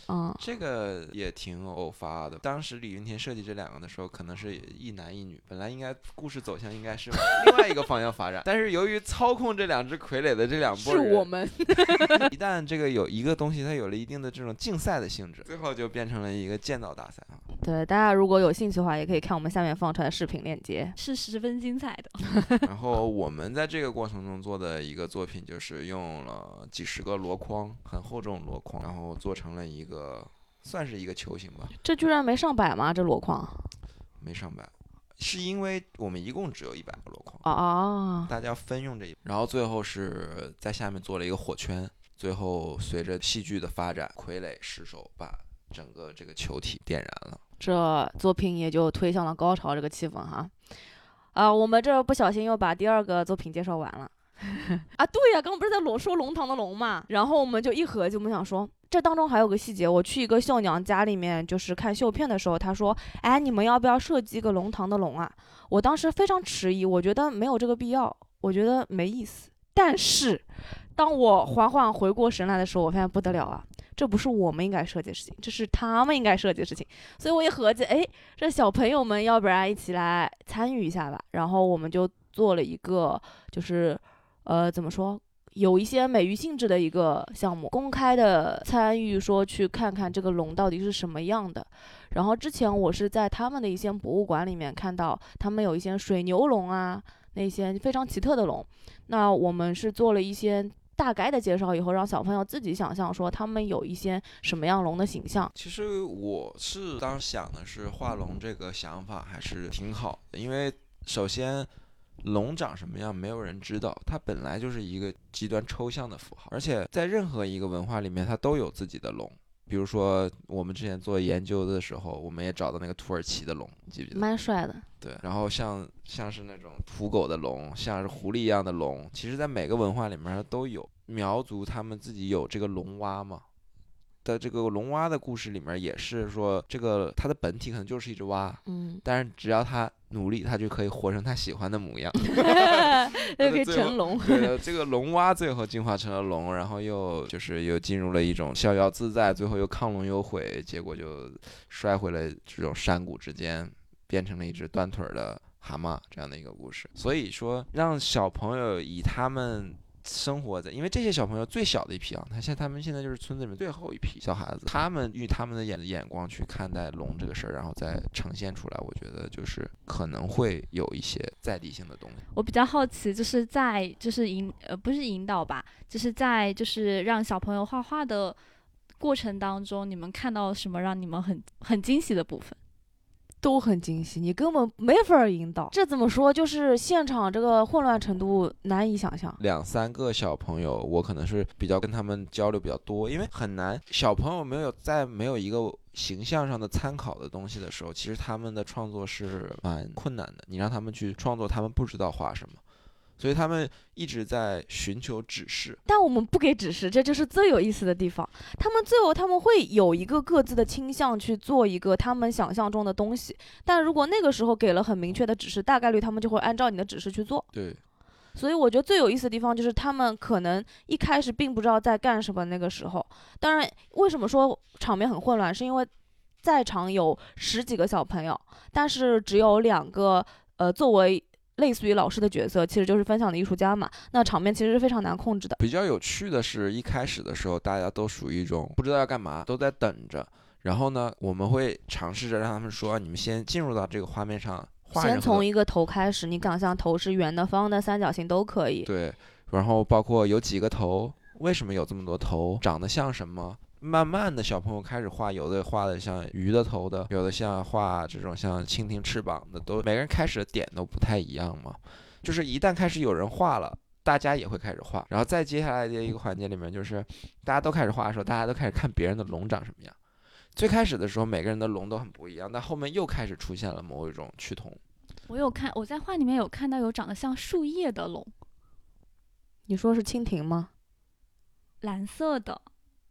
嗯，这个也挺偶发的。当时李云天设计这两个的时候，可能是一男一女，本来应该故事走向应该是往另外一个方向发展，但是由于操控这两只傀儡的这两波人，是我们。一旦这个有一个东西它有了一定的这种竞赛的性质，最后就变成了一个建造大赛啊。对，大家如果有兴趣的话，也可以看我们下面放出来的视频链接。是十分精彩的。然后我们在这个过程中做的一个作品，就是用了几十个箩筐，很厚重的箩筐，然后做成了一个算是一个球形吧，这居然没上百吗？这箩筐？没上百。是因为我们一共只有一百个箩筐，哦哦，大家分用这一，然后最后是在下面做了一个火圈，最后随着戏剧的发展，傀儡失手把整个这个球体点燃了。这作品也就推向了高潮这个气氛哈。啊，我们这不小心又把第二个作品介绍完了。啊，对呀、刚刚不是在龙说龙堂的龙嘛，然后我们就一合计，我们想说，这当中还有个细节，我去一个绣娘家里面，就是看绣片的时候，她说，哎，你们要不要设计一个龙堂的龙啊？我当时非常迟疑，我觉得没有这个必要，我觉得没意思。但是，当我缓缓回过神来的时候，我发现不得了啊，这不是我们应该设计的事情，这是他们应该设计的事情。所以我一合计，哎，这小朋友们要不然一起来参与一下吧。然后我们就做了一个，就是呃，怎么说，有一些美育性质的一个项目，公开的参与，说去看看这个龙到底是什么样的。然后之前我是在他们的一些博物馆里面看到，他们有一些水牛龙啊，那些非常奇特的龙。那我们是做了一些。大概的介绍以后，让小朋友自己想象说他们有一些什么样龙的形象。其实我是当时想的是画龙这个想法还是挺好的，因为首先龙长什么样没有人知道，它本来就是一个极端抽象的符号，而且在任何一个文化里面，它都有自己的龙。比如说我们之前做研究的时候，我们也找到那个土耳其的龙，记不记得？蛮帅的，对，然后像像是那种土狗的龙，像是狐狸一样的龙，其实在每个文化里面它都有。苗族他们自己有这个龙蛙嘛，的这个龙蛙的故事里面也是说，这个它的本体可能就是一只蛙，嗯，但是只要它努力，他就可以活成他喜欢的模样。又可以成龙。对的，这个龙蛙最后进化成了龙，然后又就是又进入了一种逍遥自在，最后又亢龙有悔，结果就摔回了这种山谷之间，变成了一只断腿儿的蛤蟆这样的一个故事。所以说，让小朋友以他们。生活在，因为这些小朋友最小的一批啊，他现他们现在就是村子里面最后一批小孩子，他们用他们的眼眼光去看待龙这个事儿，然后再呈现出来，我觉得就是可能会有一些在地性的东西。我比较好奇，就是在就是引呃不是引导吧，就是在就是让小朋友画画的过程当中，你们看到什么让你们很很惊喜的部分？都很惊喜，你根本没法儿引导。这怎么说？就是现场这个混乱程度难以想象。两三个小朋友，我可能是比较跟他们交流比较多，因为很难，小朋友没有在没有一个形象上的参考的东西的时候，其实他们的创作是蛮困难的。你让他们去创作，他们不知道画什么，所以他们一直在寻求指示。但我们不给指示，这就是最有意思的地方。他们最后他们会有一个各自的倾向去做一个他们想象中的东西，但如果那个时候给了很明确的指示，大概率他们就会按照你的指示去做。对，所以我觉得最有意思的地方就是他们可能一开始并不知道在干什么。那个时候，当然为什么说场面很混乱，是因为在场有十几个小朋友，但是只有两个呃作为类似于老师的角色，其实就是分享的艺术家嘛。那场面其实是非常难控制的。比较有趣的是，一开始的时候，大家都属于一种不知道要干嘛，都在等着。然后呢，我们会尝试着让他们说：“你们先进入到这个画面上，画先从一个头开始，你想象头是圆的、方的、三角形都可以。对，然后包括有几个头，为什么有这么多头，长得像什么？慢慢的小朋友开始画，有的画的像鱼的头的，有的像画这种像蜻蜓翅膀的，都每个人开始的点都不太一样嘛。就是一旦开始有人画了。大家也会开始画，然后再接下来的一个环节里面，就是大家都开始画的时候，大家都开始看别人的龙长什么样。最开始的时候，每个人的龙都很不一样，但后面又开始出现了某一种趋同。我有看，我在画里面有看到有长得像树叶的龙，你说是蜻蜓吗？蓝色的。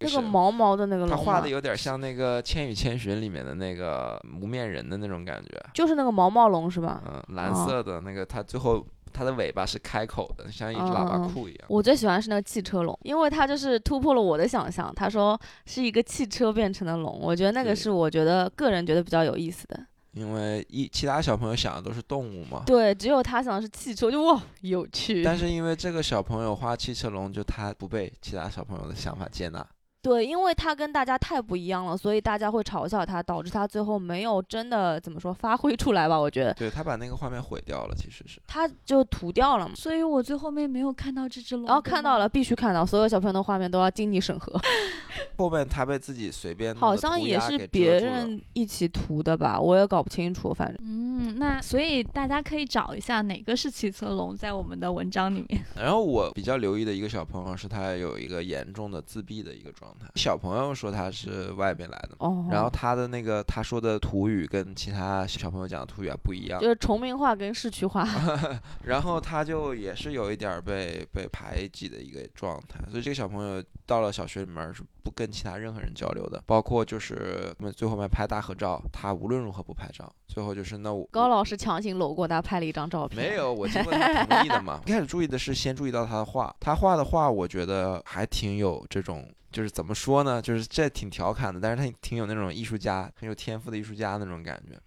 是那个毛毛的那个龙他，画的有点像那个《千与千寻》里面的那个无面人的那种感觉。就是那个毛毛龙是吧？嗯，蓝哦色的那个，它最后它的尾巴是开口的，像一只喇叭裤一样。我最喜欢是那个汽车龙，因为它就是突破了我的想象。他说是一个汽车变成的龙，我觉得那个是我觉得个人觉得比较有意思的。因为一其他小朋友想的都是动物嘛，对，只有他想的是汽车，就哇有趣。但是因为这个小朋友画汽车龙，就他不被其他小朋友的想法接纳。对，因为他跟大家太不一样了，所以大家会嘲笑他，导致他最后没有真的怎么说发挥出来吧？我觉得对他把那个画面毁掉了，其实是。他就涂掉了嘛。所以我最后面没有看到这只龙。然后看到了，，必须看到，所有小朋友的画面都要经你审核。后面他被自己随便弄好像也是别人一起涂的吧，我也搞不清楚，反正。嗯，那所以大家可以找一下哪个是汽车龙，在我们的文章里面。然后我比较留意的一个小朋友是他有一个严重的自闭的一个状态。小朋友说他是外边来的嘛，哦，然后他的那个他说的土语跟其他小朋友讲的土语啊不一样。就，是崇明话跟市区话。然后他就也是有一点被被排挤的一个状态，所以这个小朋友到了小学里面是不跟其他任何人交流的，包括就是我们最后面拍大合照，他无论如何不拍照，最后就是那我高老师强行搂过他拍了一张照片。没有，我经过他同意的嘛。一开始注意的是先注意到他的画，他画的画我觉得还挺有这种，就是怎么说呢，就是这挺调侃的，但是他挺有那种艺术家很有天赋的艺术家那种感觉。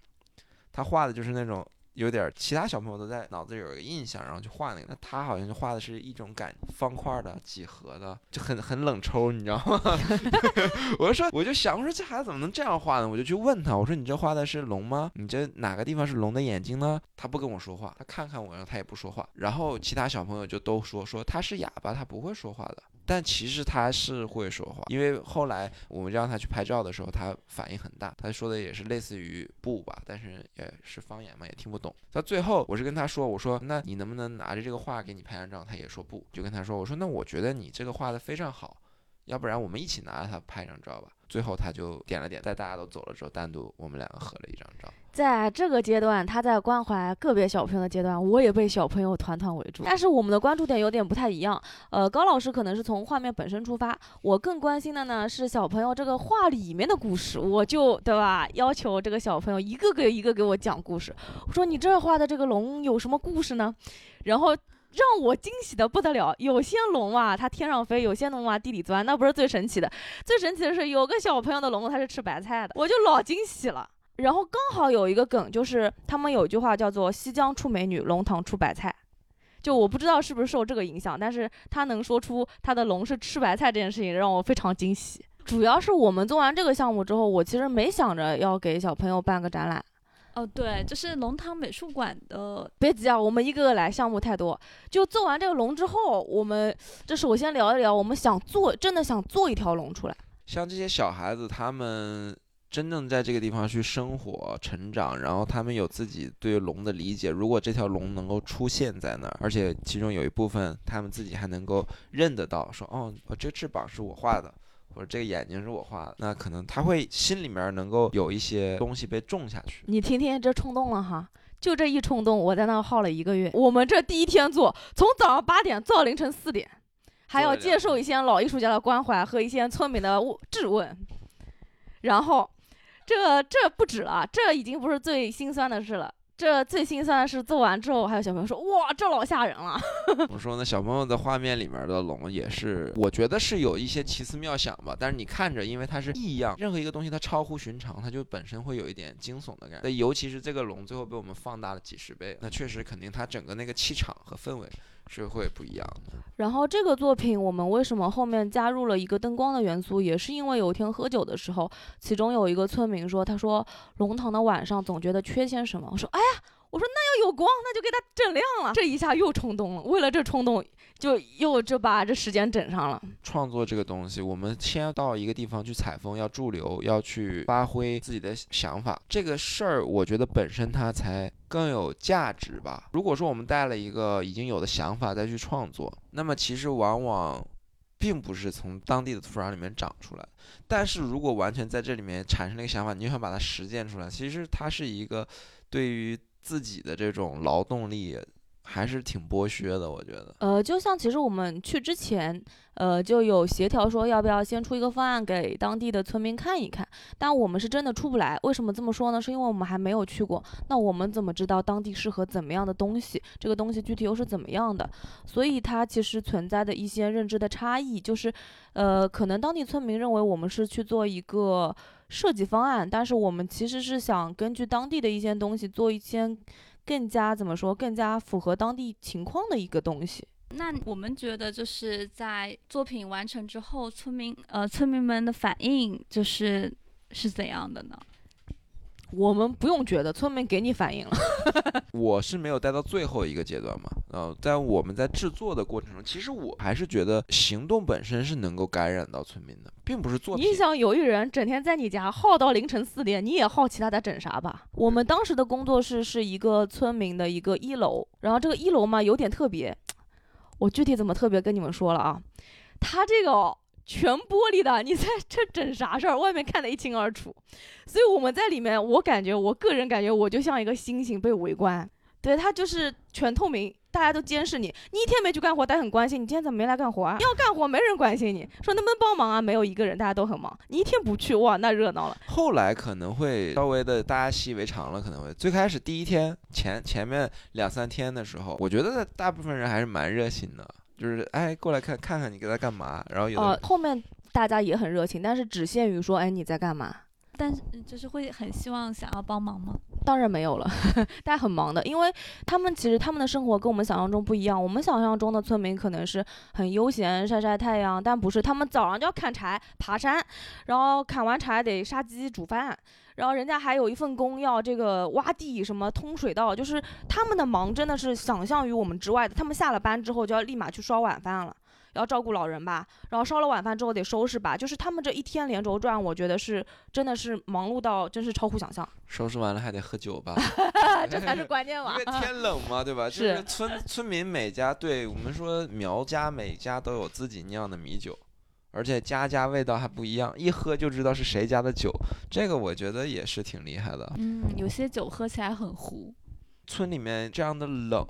他画的就是那种有点，其他小朋友都在脑子里有一个印象，然后就画那个，那他好像就画的是一种感方块的、几何的，就很很冷抽，你知道吗？我就说，我就想，我说这孩子怎么能这样画呢？我就去问他，我说你这画的是龙吗？你这哪个地方是龙的眼睛呢？他不跟我说话，他看看我，然后他也不说话。然后其他小朋友就都说说他是哑巴，他不会说话的。但其实他是会说话，因为后来我们让他去拍照的时候，他反应很大，他说的也是类似于不吧，但是也是方言嘛，也听不懂。到最后，我是跟他说，我说那你能不能拿着这个画给你拍张照？他也说不，就跟他说，我说那我觉得你这个画的非常好，要不然我们一起拿着它拍张照吧。最后他就点了点，在大家都走了之后，单独我们两个合了一张照。在这个阶段，他在关怀个别小朋友的阶段，我也被小朋友团团围住。但是我们的关注点有点不太一样。呃，高老师可能是从画面本身出发，我更关心的呢是小朋友这个画里面的故事。我就对吧，要求这个小朋友一个个一个给我讲故事。我说你这画的这个龙有什么故事呢？然后。让我惊喜的不得了，有些龙啊，它天上飞；有些龙啊，地里钻，那不是最神奇的。最神奇的是，有个小朋友的龙它是吃白菜的，我就老惊喜了。然后刚好有一个梗，就是他们有一句话叫做“西江出美女，龙塘出白菜”。就我不知道是不是受这个影响，但是他能说出他的龙是吃白菜这件事情，让我非常惊喜。主要是我们做完这个项目之后，我其实没想着要给小朋友办个展览。哦，对，就是龙塘美术馆的，别急啊，我们一个个来，项目太多。就做完这个龙之后，我们这首先聊一聊，我们想做，真的想做一条龙出来。像这些小孩子，他们真正在这个地方去生活、成长，然后他们有自己对龙的理解。如果这条龙能够出现在那儿，而且其中有一部分他们自己还能够认得到，说哦，我这翅膀是我画的，或者这个眼睛是我画的，那可能他会心里面能够有一些东西被种下去。你听听这冲动了哈，就这一冲动，我在那儿耗了一个月。我们这第一天做，从早上八点做到凌晨四点，还要接受一些老艺术家的关怀和一些村民的质问，然后。这这不止了，这已经不是最心酸的事了。这最心酸的是做完之后，还有小朋友说：“哇，这老吓人了。”我说呢，小朋友的画面里面的龙也是，我觉得是有一些奇思妙想吧。但是你看着，因为它是异样，任何一个东西它超乎寻常，它就本身会有一点惊悚的感觉。尤其是这个龙最后被我们放大了几十倍，那确实肯定它整个那个气场和氛围。是会不一样的。然后这个作品，我们为什么后面加入了一个灯光的元素，也是因为有一天喝酒的时候，其中有一个村民说，他说龙塘的晚上总觉得缺些什么。我说，哎呀，我说那要有光，那就给它整亮了。这一下又冲动了，为了这冲动。就又就把这时间整上了。创作这个东西，我们先要到一个地方去采风，要驻留，要去发挥自己的想法。这个事儿，我觉得本身它才更有价值吧。如果说我们带了一个已经有的想法再去创作，那么其实往往并不是从当地的土壤里面长出来。但是如果完全在这里面产生了一个想法，你就想把它实践出来，其实它是一个对于自己的这种劳动力。还是挺剥削的，我觉得。呃，就像其实我们去之前，呃，就有协调说要不要先出一个方案给当地的村民看一看，但我们是真的出不来。为什么这么说呢？是因为我们还没有去过，那我们怎么知道当地适合怎么样的东西？这个东西具体又是怎么样的？所以它其实存在的一些认知的差异，就是，呃，可能当地村民认为我们是去做一个设计方案，但是我们其实是想根据当地的一些东西做一些。更加怎么说？更加符合当地情况的一个东西。那我们觉得就是在作品完成之后，村民呃村民们的反应就是是怎样的呢？我们不用觉得，村民给你反应了。我是没有待到最后一个阶段嘛，呃，在我们在制作的过程中，其实我还是觉得行动本身是能够感染到村民的，并不是作品。你想有一人整天在你家耗到凌晨四点，你也好奇他在整啥吧？我们当时的工作室是一个村民的一个一楼，然后这个一楼嘛有点特别，我具体怎么特别跟你们说了啊？他这个。全玻璃的，你在这整啥事儿？外面看得一清二楚，所以我们在里面，我感觉，我个人感觉，我就像一个猩猩被围观。对他就是全透明，大家都监视你。你一天没去干活，大家很关心你今天怎么没来干活啊？要干活没人关心你，说能不能帮忙啊？没有一个人，大家都很忙。你一天不去，哇，那热闹了。后来可能会稍微的大家习以为常了，可能会最开始第一天前前面两三天的时候，我觉得大部分人还是蛮热心的。就是哎，过来看看看你给他干嘛？然后有呃，后面大家也很热情，但是只限于说，哎，你在干嘛？但是就是会很希望想要帮忙吗？当然没有了，大家很忙的，因为他们其实他们的生活跟我们想象中不一样。我们想象中的村民可能是很悠闲，晒晒太阳，但不是，他们早上就要砍柴、爬山，然后砍完柴得杀鸡煮饭。然后人家还有一份工要这个挖地什么通水道，就是他们的忙真的是想象于我们之外的。他们下了班之后就要立马去烧晚饭了，要照顾老人吧。然后烧了晚饭之后得收拾吧，就是他们这一天连轴转，我觉得是真的是忙碌到真是超乎想象。收拾完了还得喝酒吧，这才是关键嘛。因为 天冷嘛，对吧？是村村民每家对我们说苗家每家都有自己酿的米酒。而且家家味道还不一样，一喝就知道是谁家的酒，这个我觉得也是挺厉害的。嗯，有些酒喝起来很糊。村里面这样的冷，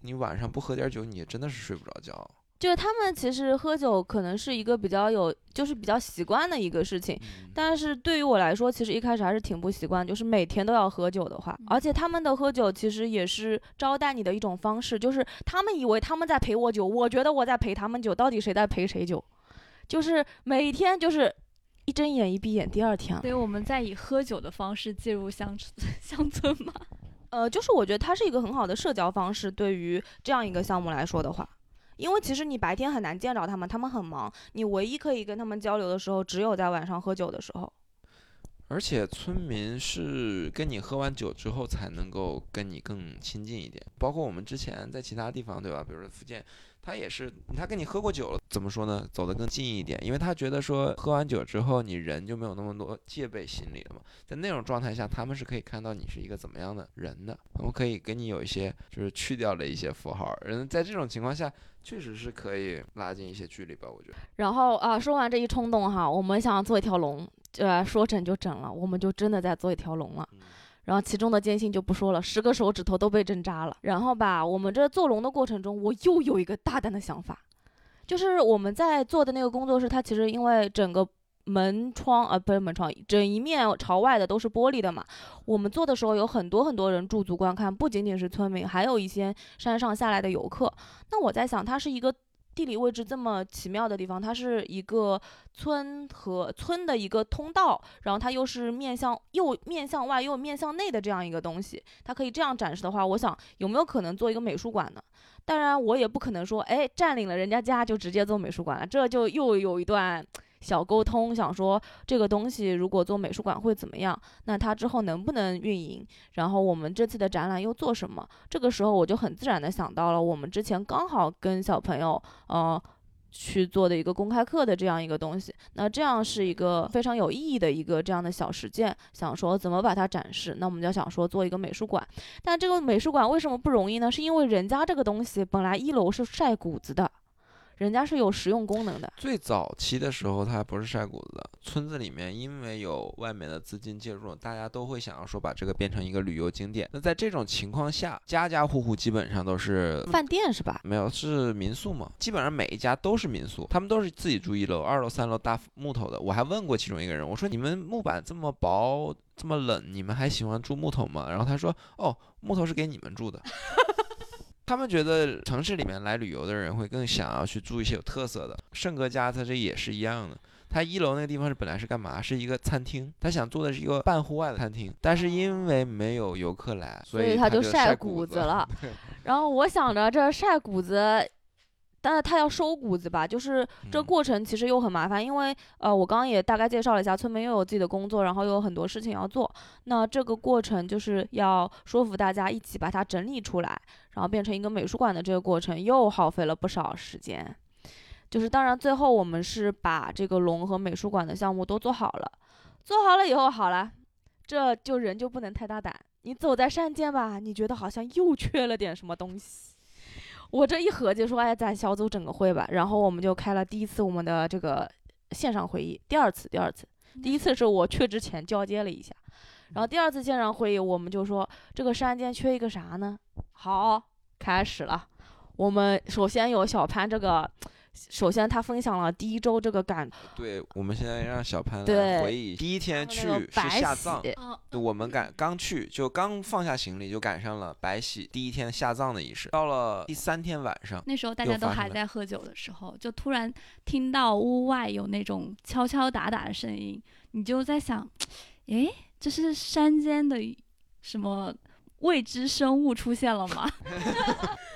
你晚上不喝点酒，你真的是睡不着觉。就是他们其实喝酒可能是一个比较有，就是比较习惯的一个事情，但是对于我来说，其实一开始还是挺不习惯，就是每天都要喝酒的话，而且他们的喝酒其实也是招待你的一种方式，就是他们以为他们在陪我酒，我觉得我在陪他们酒，到底谁在陪谁酒？就是每天就是一睁眼一闭眼，第二天。所以我们在以喝酒的方式介入乡村 乡村吗？呃，就是我觉得它是一个很好的社交方式。对于这样一个项目来说的话，因为其实你白天很难见着他们，他们很忙。你唯一可以跟他们交流的时候，只有在晚上喝酒的时候。而且村民是跟你喝完酒之后才能够跟你更亲近一点。包括我们之前在其他地方，对吧？比如说福建。他也是他跟你喝过酒了，怎么说呢？走得更近一点，因为他觉得说喝完酒之后你人就没有那么多戒备心理了嘛。在那种状态下，他们是可以看到你是一个怎么样的人的，他们可以给你有一些就是去掉了一些符号，人在这种情况下确实是可以拉近一些距离吧，我觉得。然后啊，说完这一冲动哈，我们想做一条龙，呃，说整就整了，我们就真的在做一条龙了。嗯然后其中的艰辛就不说了，十个手指头都被针扎了。然后吧，我们这做龙的过程中，我又有一个大胆的想法，就是我们在做的那个工作室，它其实因为整个门窗啊、不是门窗，整一面朝外的都是玻璃的嘛。我们做的时候有很多很多人驻足观看，不仅仅是村民，还有一些山上下来的游客。那我在想，它是一个。地理位置这么奇妙的地方，它是一个村和村的一个通道，然后它又是面向又面向外又面向内的这样一个东西，它可以这样展示的话，我想有没有可能做一个美术馆呢？当然，我也不可能说，哎，占领了人家家就直接做美术馆了，这就又有一段。小沟通，想说这个东西如果做美术馆会怎么样？那它之后能不能运营？然后我们这次的展览又做什么？这个时候我就很自然的想到了我们之前刚好跟小朋友呃去做的一个公开课的这样一个东西。那这样是一个非常有意义的一个这样的小实践，想说怎么把它展示？那我们就想说做一个美术馆。但这个美术馆为什么不容易呢？是因为人家这个东西本来一楼是晒谷子的。人家是有实用功能的。最早期的时候，它还不是晒谷子的。村子里面因为有外面的资金介入，大家都会想要说把这个变成一个旅游景点。那在这种情况下，家家户户基本上都是饭店是吧？没有，是民宿嘛。基本上每一家都是民宿，他们都是自己住一楼、二楼、三楼搭木头的。我还问过其中一个人，我说你们木板这么薄、这么冷，你们还喜欢住木头吗？然后他说，哦，木头是给你们住的。他们觉得城市里面来旅游的人会更想要去住一些有特色的。圣哥家他这也是一样的，他一楼那个地方是本来是干嘛？是一个餐厅，他想做的是一个半户外的餐厅，但是因为没有游客来，所以他就晒谷子了。然后我想着这晒谷子。但是他要收谷子吧，就是这过程其实又很麻烦，因为呃，我刚刚也大概介绍了一下，村民又有自己的工作，然后又有很多事情要做，那这个过程就是要说服大家一起把它整理出来，然后变成一个美术馆的这个过程又耗费了不少时间。就是当然最后我们是把这个龙和美术馆的项目都做好了，做好了以后好了，这就人就不能太大胆，你走在山间吧，你觉得好像又缺了点什么东西。我这一合计说，哎，咱小组整个会吧，然后我们就开了第一次我们的这个线上会议，第二次，第二次，第一次是我去之前交接了一下，然后第二次线上会议，我们就说这个山间缺一个啥呢？好，开始了，我们首先有小潘这个。首先，他分享了第一周这个感。对，我们现在让小潘来回忆第一天去是下葬。对，我们赶刚去就刚放下行李，就赶上了白喜第一天下葬的仪式。到了第三天晚上，那时候大家都还在喝酒的时候，就突然听到屋外有那种敲敲打打的声音，你就在想，诶，这是山间的什么未知生物出现了吗？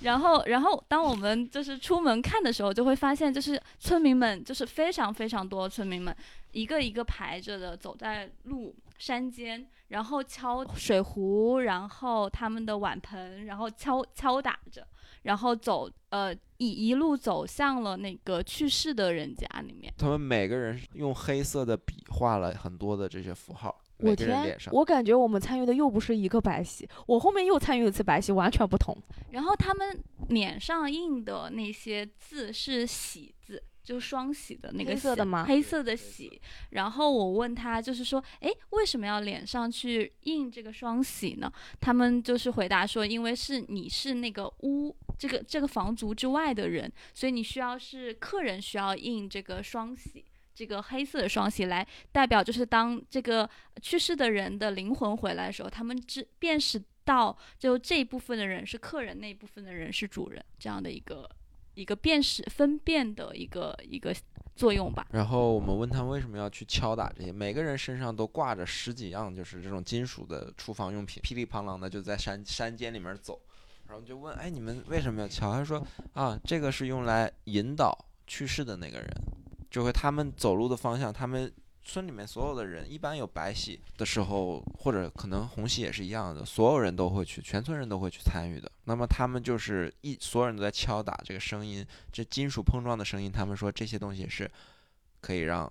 然后，然后，当我们就是出门看的时候，就会发现，就是村民们，就是非常非常多村民们，一个一个排着的走在路山间，然后敲水壶，然后他们的碗盆，然后敲敲打着，然后走，呃，一一路走向了那个去世的人家里面。他们每个人用黑色的笔画了很多的这些符号。我天！我感觉我们参与的又不是一个白喜，我后面又参与一次白喜，完全不同。然后他们脸上印的那些字是喜字，就双喜的那个黑色的吗？黑色的喜。然后我问他，就是说，哎，为什么要脸上去印这个双喜呢？他们就是回答说，因为是你是那个屋这个这个房族之外的人，所以你需要是客人需要印这个双喜。这个黑色的双喜来代表，就是当这个去世的人的灵魂回来的时候，他们知辨识到就这一部分的人是客人，那一部分的人是主人，这样的一个一个辨识分辨的一个一个作用吧。然后我们问他为什么要去敲打这些，每个人身上都挂着十几样，就是这种金属的厨房用品，噼里啪啦的就在山山间里面走。然后就问，哎，你们为什么要敲？他说，啊，这个是用来引导去世的那个人。就会他们走路的方向，他们村里面所有的人，一般有白喜的时候，或者可能红喜也是一样的，所有人都会去，全村人都会去参与的。那么他们就是一所有人都在敲打这个声音，这金属碰撞的声音，他们说这些东西是可以让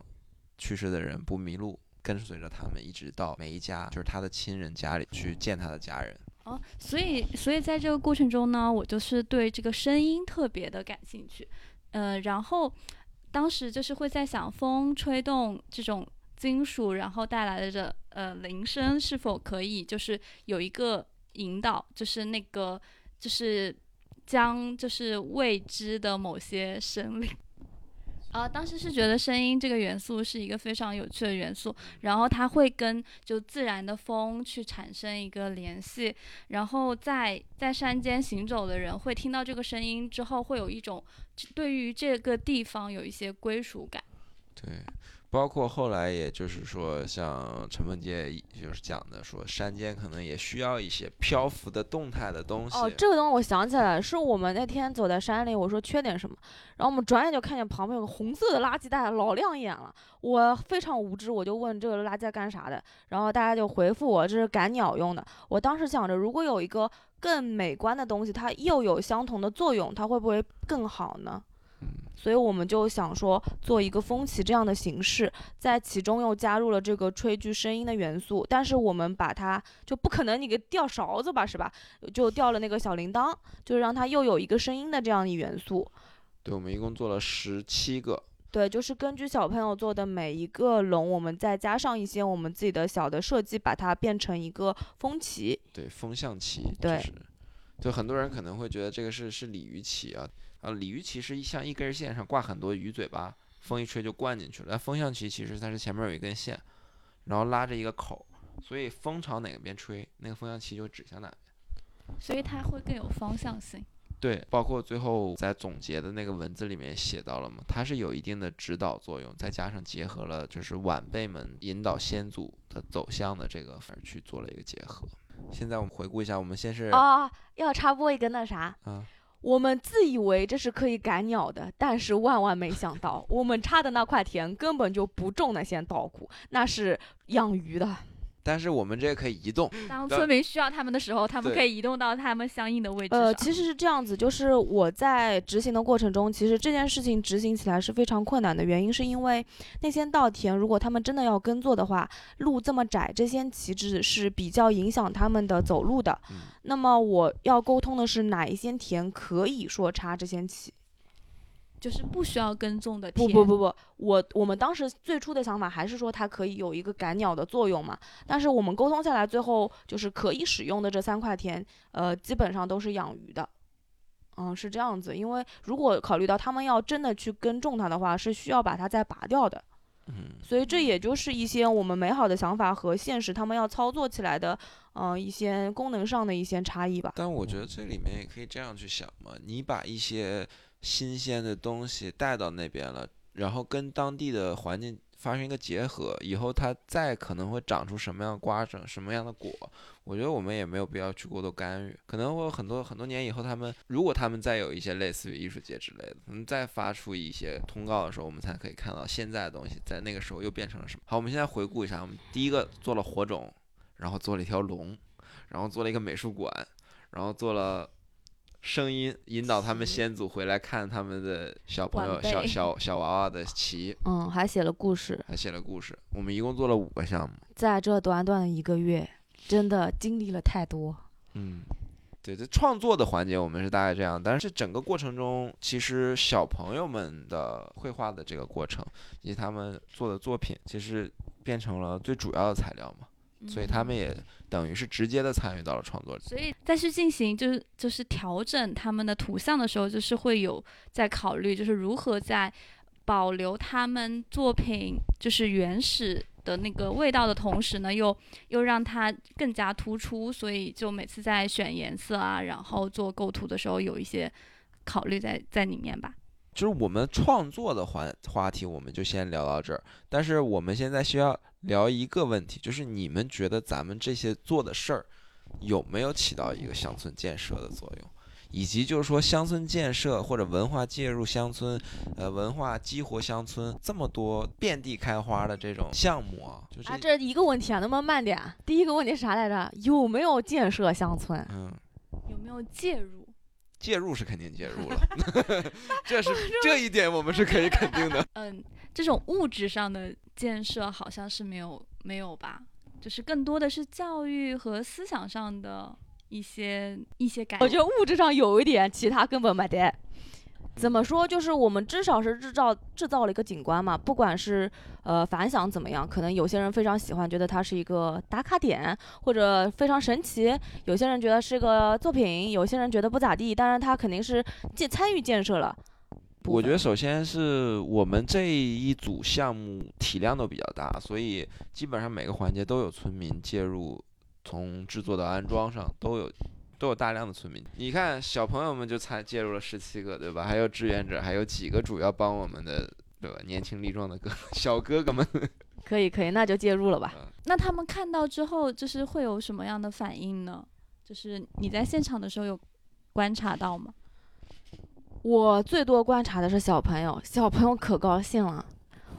去世的人不迷路，跟随着他们一直到每一家，就是他的亲人家里去见他的家人。哦，所以所以在这个过程中呢，我就是对这个声音特别的感兴趣，呃，然后当时就是会在想，风吹动这种金属，然后带来的这呃铃声是否可以就是有一个引导，就是那个就是将就是未知的某些生灵。啊，当时是觉得声音这个元素是一个非常有趣的元素，然后它会跟就自然的风去产生一个联系，然后在在山间行走的人会听到这个声音之后，会有一种对于这个地方有一些归属感。对。包括后来，也就是说，像陈梦洁就是讲的，说山间可能也需要一些漂浮的、动态的东西。哦，这个东西我想起来了，是我们那天走在山里，我说缺点什么，然后我们转眼就看见旁边有个红色的垃圾袋，老亮眼了。我非常无知，我就问这个垃圾袋干啥的，然后大家就回复我这是赶鸟用的。我当时想着，如果有一个更美观的东西，它又有相同的作用，它会不会更好呢？所以我们就想说，做一个风旗这样的形式，在其中又加入了这个吹具声音的元素。但是我们把它就不可能你给掉勺子吧，是吧？就掉了那个小铃铛，就是让它又有一个声音的这样一元素。对，我们一共做了十七个。对，就是根据小朋友做的每一个龙，我们再加上一些我们自己的小的设计，把它变成一个风旗。对，风向旗。对。就很多人可能会觉得这个是是鲤鱼旗啊。啊，鲤鱼其实像一根线上挂很多鱼嘴巴，风一吹就灌进去了。但风向旗其实它是前面有一根线，然后拉着一个口，所以风朝哪个边吹，那个风向旗就指向哪边。所以它会更有方向性。对，包括最后在总结的那个文字里面写到了嘛，它是有一定的指导作用，再加上结合了就是晚辈们引导先祖的走向的这个，反而去做了一个结合。现在我们回顾一下，我们先是啊，要插播一个那啥啊。我们自以为这是可以赶鸟的，但是万万没想到，我们插的那块田根本就不种那些稻谷，那是养鱼的。但是我们这个可以移动，当村民需要他们的时候，他们可以移动到他们相应的位置呃，其实是这样子，就是我在执行的过程中，其实这件事情执行起来是非常困难的。原因是因为那些稻田，如果他们真的要耕作的话，路这么窄，这些旗帜是比较影响他们的走路的。那么我要沟通的是哪一些田可以说插这些旗。就是不需要耕种的田。不不不不，我我们当时最初的想法还是说它可以有一个赶鸟的作用嘛。但是我们沟通下来，最后就是可以使用的这三块田，呃，基本上都是养鱼的。嗯，是这样子。因为如果考虑到他们要真的去耕种它的话，是需要把它再拔掉的。嗯。所以这也就是一些我们美好的想法和现实他们要操作起来的，嗯，一些功能上的一些差异吧。但我觉得这里面也可以这样去想嘛，你把一些。新鲜的东西带到那边了，然后跟当地的环境发生一个结合，以后它再可能会长出什么样的瓜，长什么样的果，我觉得我们也没有必要去过多干预。可能会有很多很多年以后，他们如果他们再有一些类似于艺术节之类的，可能再发出一些通告的时候，我们才可以看到现在的东西在那个时候又变成了什么。好，我们现在回顾一下，我们第一个做了火种，然后做了一条龙，然后做了一个美术馆，然后做了。声音引导他们先祖回来看他们的小朋友、小小小娃娃的棋。嗯，还写了故事。还写了故事。我们一共做了五个项目。在这短短的一个月，真的经历了太多。嗯，对，这创作的环节我们是大概这样，但是整个过程中，其实小朋友们的绘画的这个过程以及他们做的作品，其实变成了最主要的材料嘛。所以他们也等于是直接的参与到了创作里。所以再去进行就是就是调整他们的图像的时候，就是会有在考虑，就是如何在保留他们作品就是原始的那个味道的同时呢，又又让它更加突出。所以就每次在选颜色啊，然后做构图的时候，有一些考虑在在里面吧。就是我们创作的环话题，我们就先聊到这儿。但是我们现在需要聊一个问题，就是你们觉得咱们这些做的事儿，有没有起到一个乡村建设的作用？以及就是说乡村建设或者文化介入乡村，呃，文化激活乡村这么多遍地开花的这种项目啊，就是啊，这一个问题啊，能不能慢点啊？第一个问题是啥来着？有没有建设乡村？嗯。有没有介入？介入是肯定介入了，这是这一点我们是可以肯定的。嗯，这种物质上的建设好像是没有没有吧，就是更多的是教育和思想上的一些一些改。我觉得物质上有一点，其他根本没得。怎么说？就是我们至少是制造制造了一个景观嘛，不管是呃反响怎么样，可能有些人非常喜欢，觉得它是一个打卡点，或者非常神奇；有些人觉得是个作品，有些人觉得不咋地。但是，他肯定是建参与建设了。我觉得首先是我们这一组项目体量都比较大，所以基本上每个环节都有村民介入，从制作到安装上都有。都有大量的村民，你看小朋友们就参介入了十七个，对吧？还有志愿者，还有几个主要帮我们的，对吧？年轻力壮的哥小哥哥们，可以可以，那就介入了吧。那他们看到之后，就是会有什么样的反应呢？就是你在现场的时候有观察到吗？我最多观察的是小朋友，小朋友可高兴了。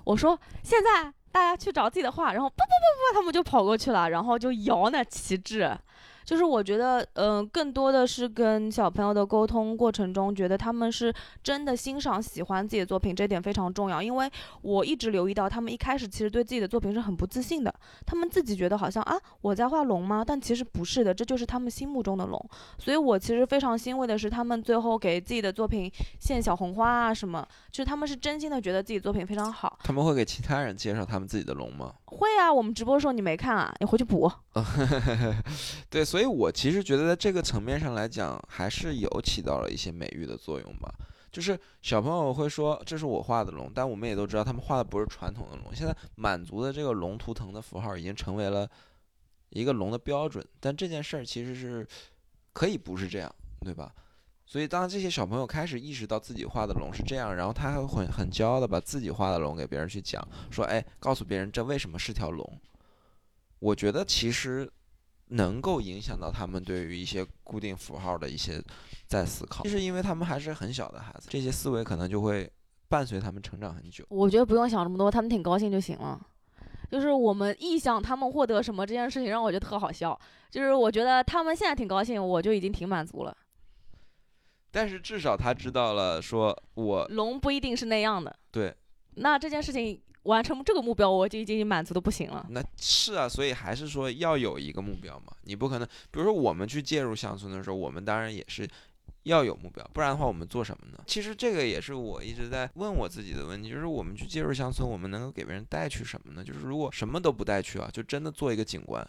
我说现在大家去找自己的画，然后不不不不，他们就跑过去了，然后就摇那旗帜。就是我觉得，嗯，更多的是跟小朋友的沟通过程中，觉得他们是真的欣赏、喜欢自己的作品，这点非常重要。因为我一直留意到，他们一开始其实对自己的作品是很不自信的，他们自己觉得好像啊，我在画龙吗？但其实不是的，这就是他们心目中的龙。所以我其实非常欣慰的是，他们最后给自己的作品献小红花啊什么，就是他们是真心的觉得自己作品非常好。他们会给其他人介绍他们自己的龙吗？会啊，我们直播的时候你没看啊？你回去补。对，所以。所以，我其实觉得，在这个层面上来讲，还是有起到了一些美育的作用吧。就是小朋友会说，这是我画的龙，但我们也都知道，他们画的不是传统的龙。现在满族的这个龙图腾的符号已经成为了一个龙的标准，但这件事儿其实是可以不是这样，对吧？所以，当这些小朋友开始意识到自己画的龙是这样，然后他还会很骄傲的把自己画的龙给别人去讲，说：“哎，告诉别人这为什么是条龙。”我觉得其实。能够影响到他们对于一些固定符号的一些在思考，就是因为他们还是很小的孩子，这些思维可能就会伴随他们成长很久。我觉得不用想这么多，他们挺高兴就行了。就是我们臆想他们获得什么这件事情，让我觉得特好笑。就是我觉得他们现在挺高兴，我就已经挺满足了。但是至少他知道了，说我龙不一定是那样的。对。那这件事情。完成这个目标，我就已经满足的不行了。那是啊，所以还是说要有一个目标嘛。你不可能，比如说我们去介入乡村的时候，我们当然也是要有目标，不然的话我们做什么呢？其实这个也是我一直在问我自己的问题，就是我们去介入乡村，我们能够给别人带去什么呢？就是如果什么都不带去啊，就真的做一个景观，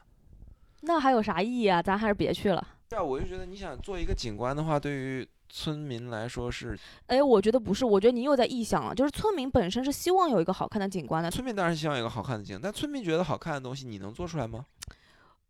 那还有啥意义啊？咱还是别去了。对啊，我就觉得你想做一个景观的话，对于。村民来说是，哎，我觉得不是，我觉得你又在臆想了。就是村民本身是希望有一个好看的景观的。村民当然希望有一个好看的景，但村民觉得好看的东西，你能做出来吗？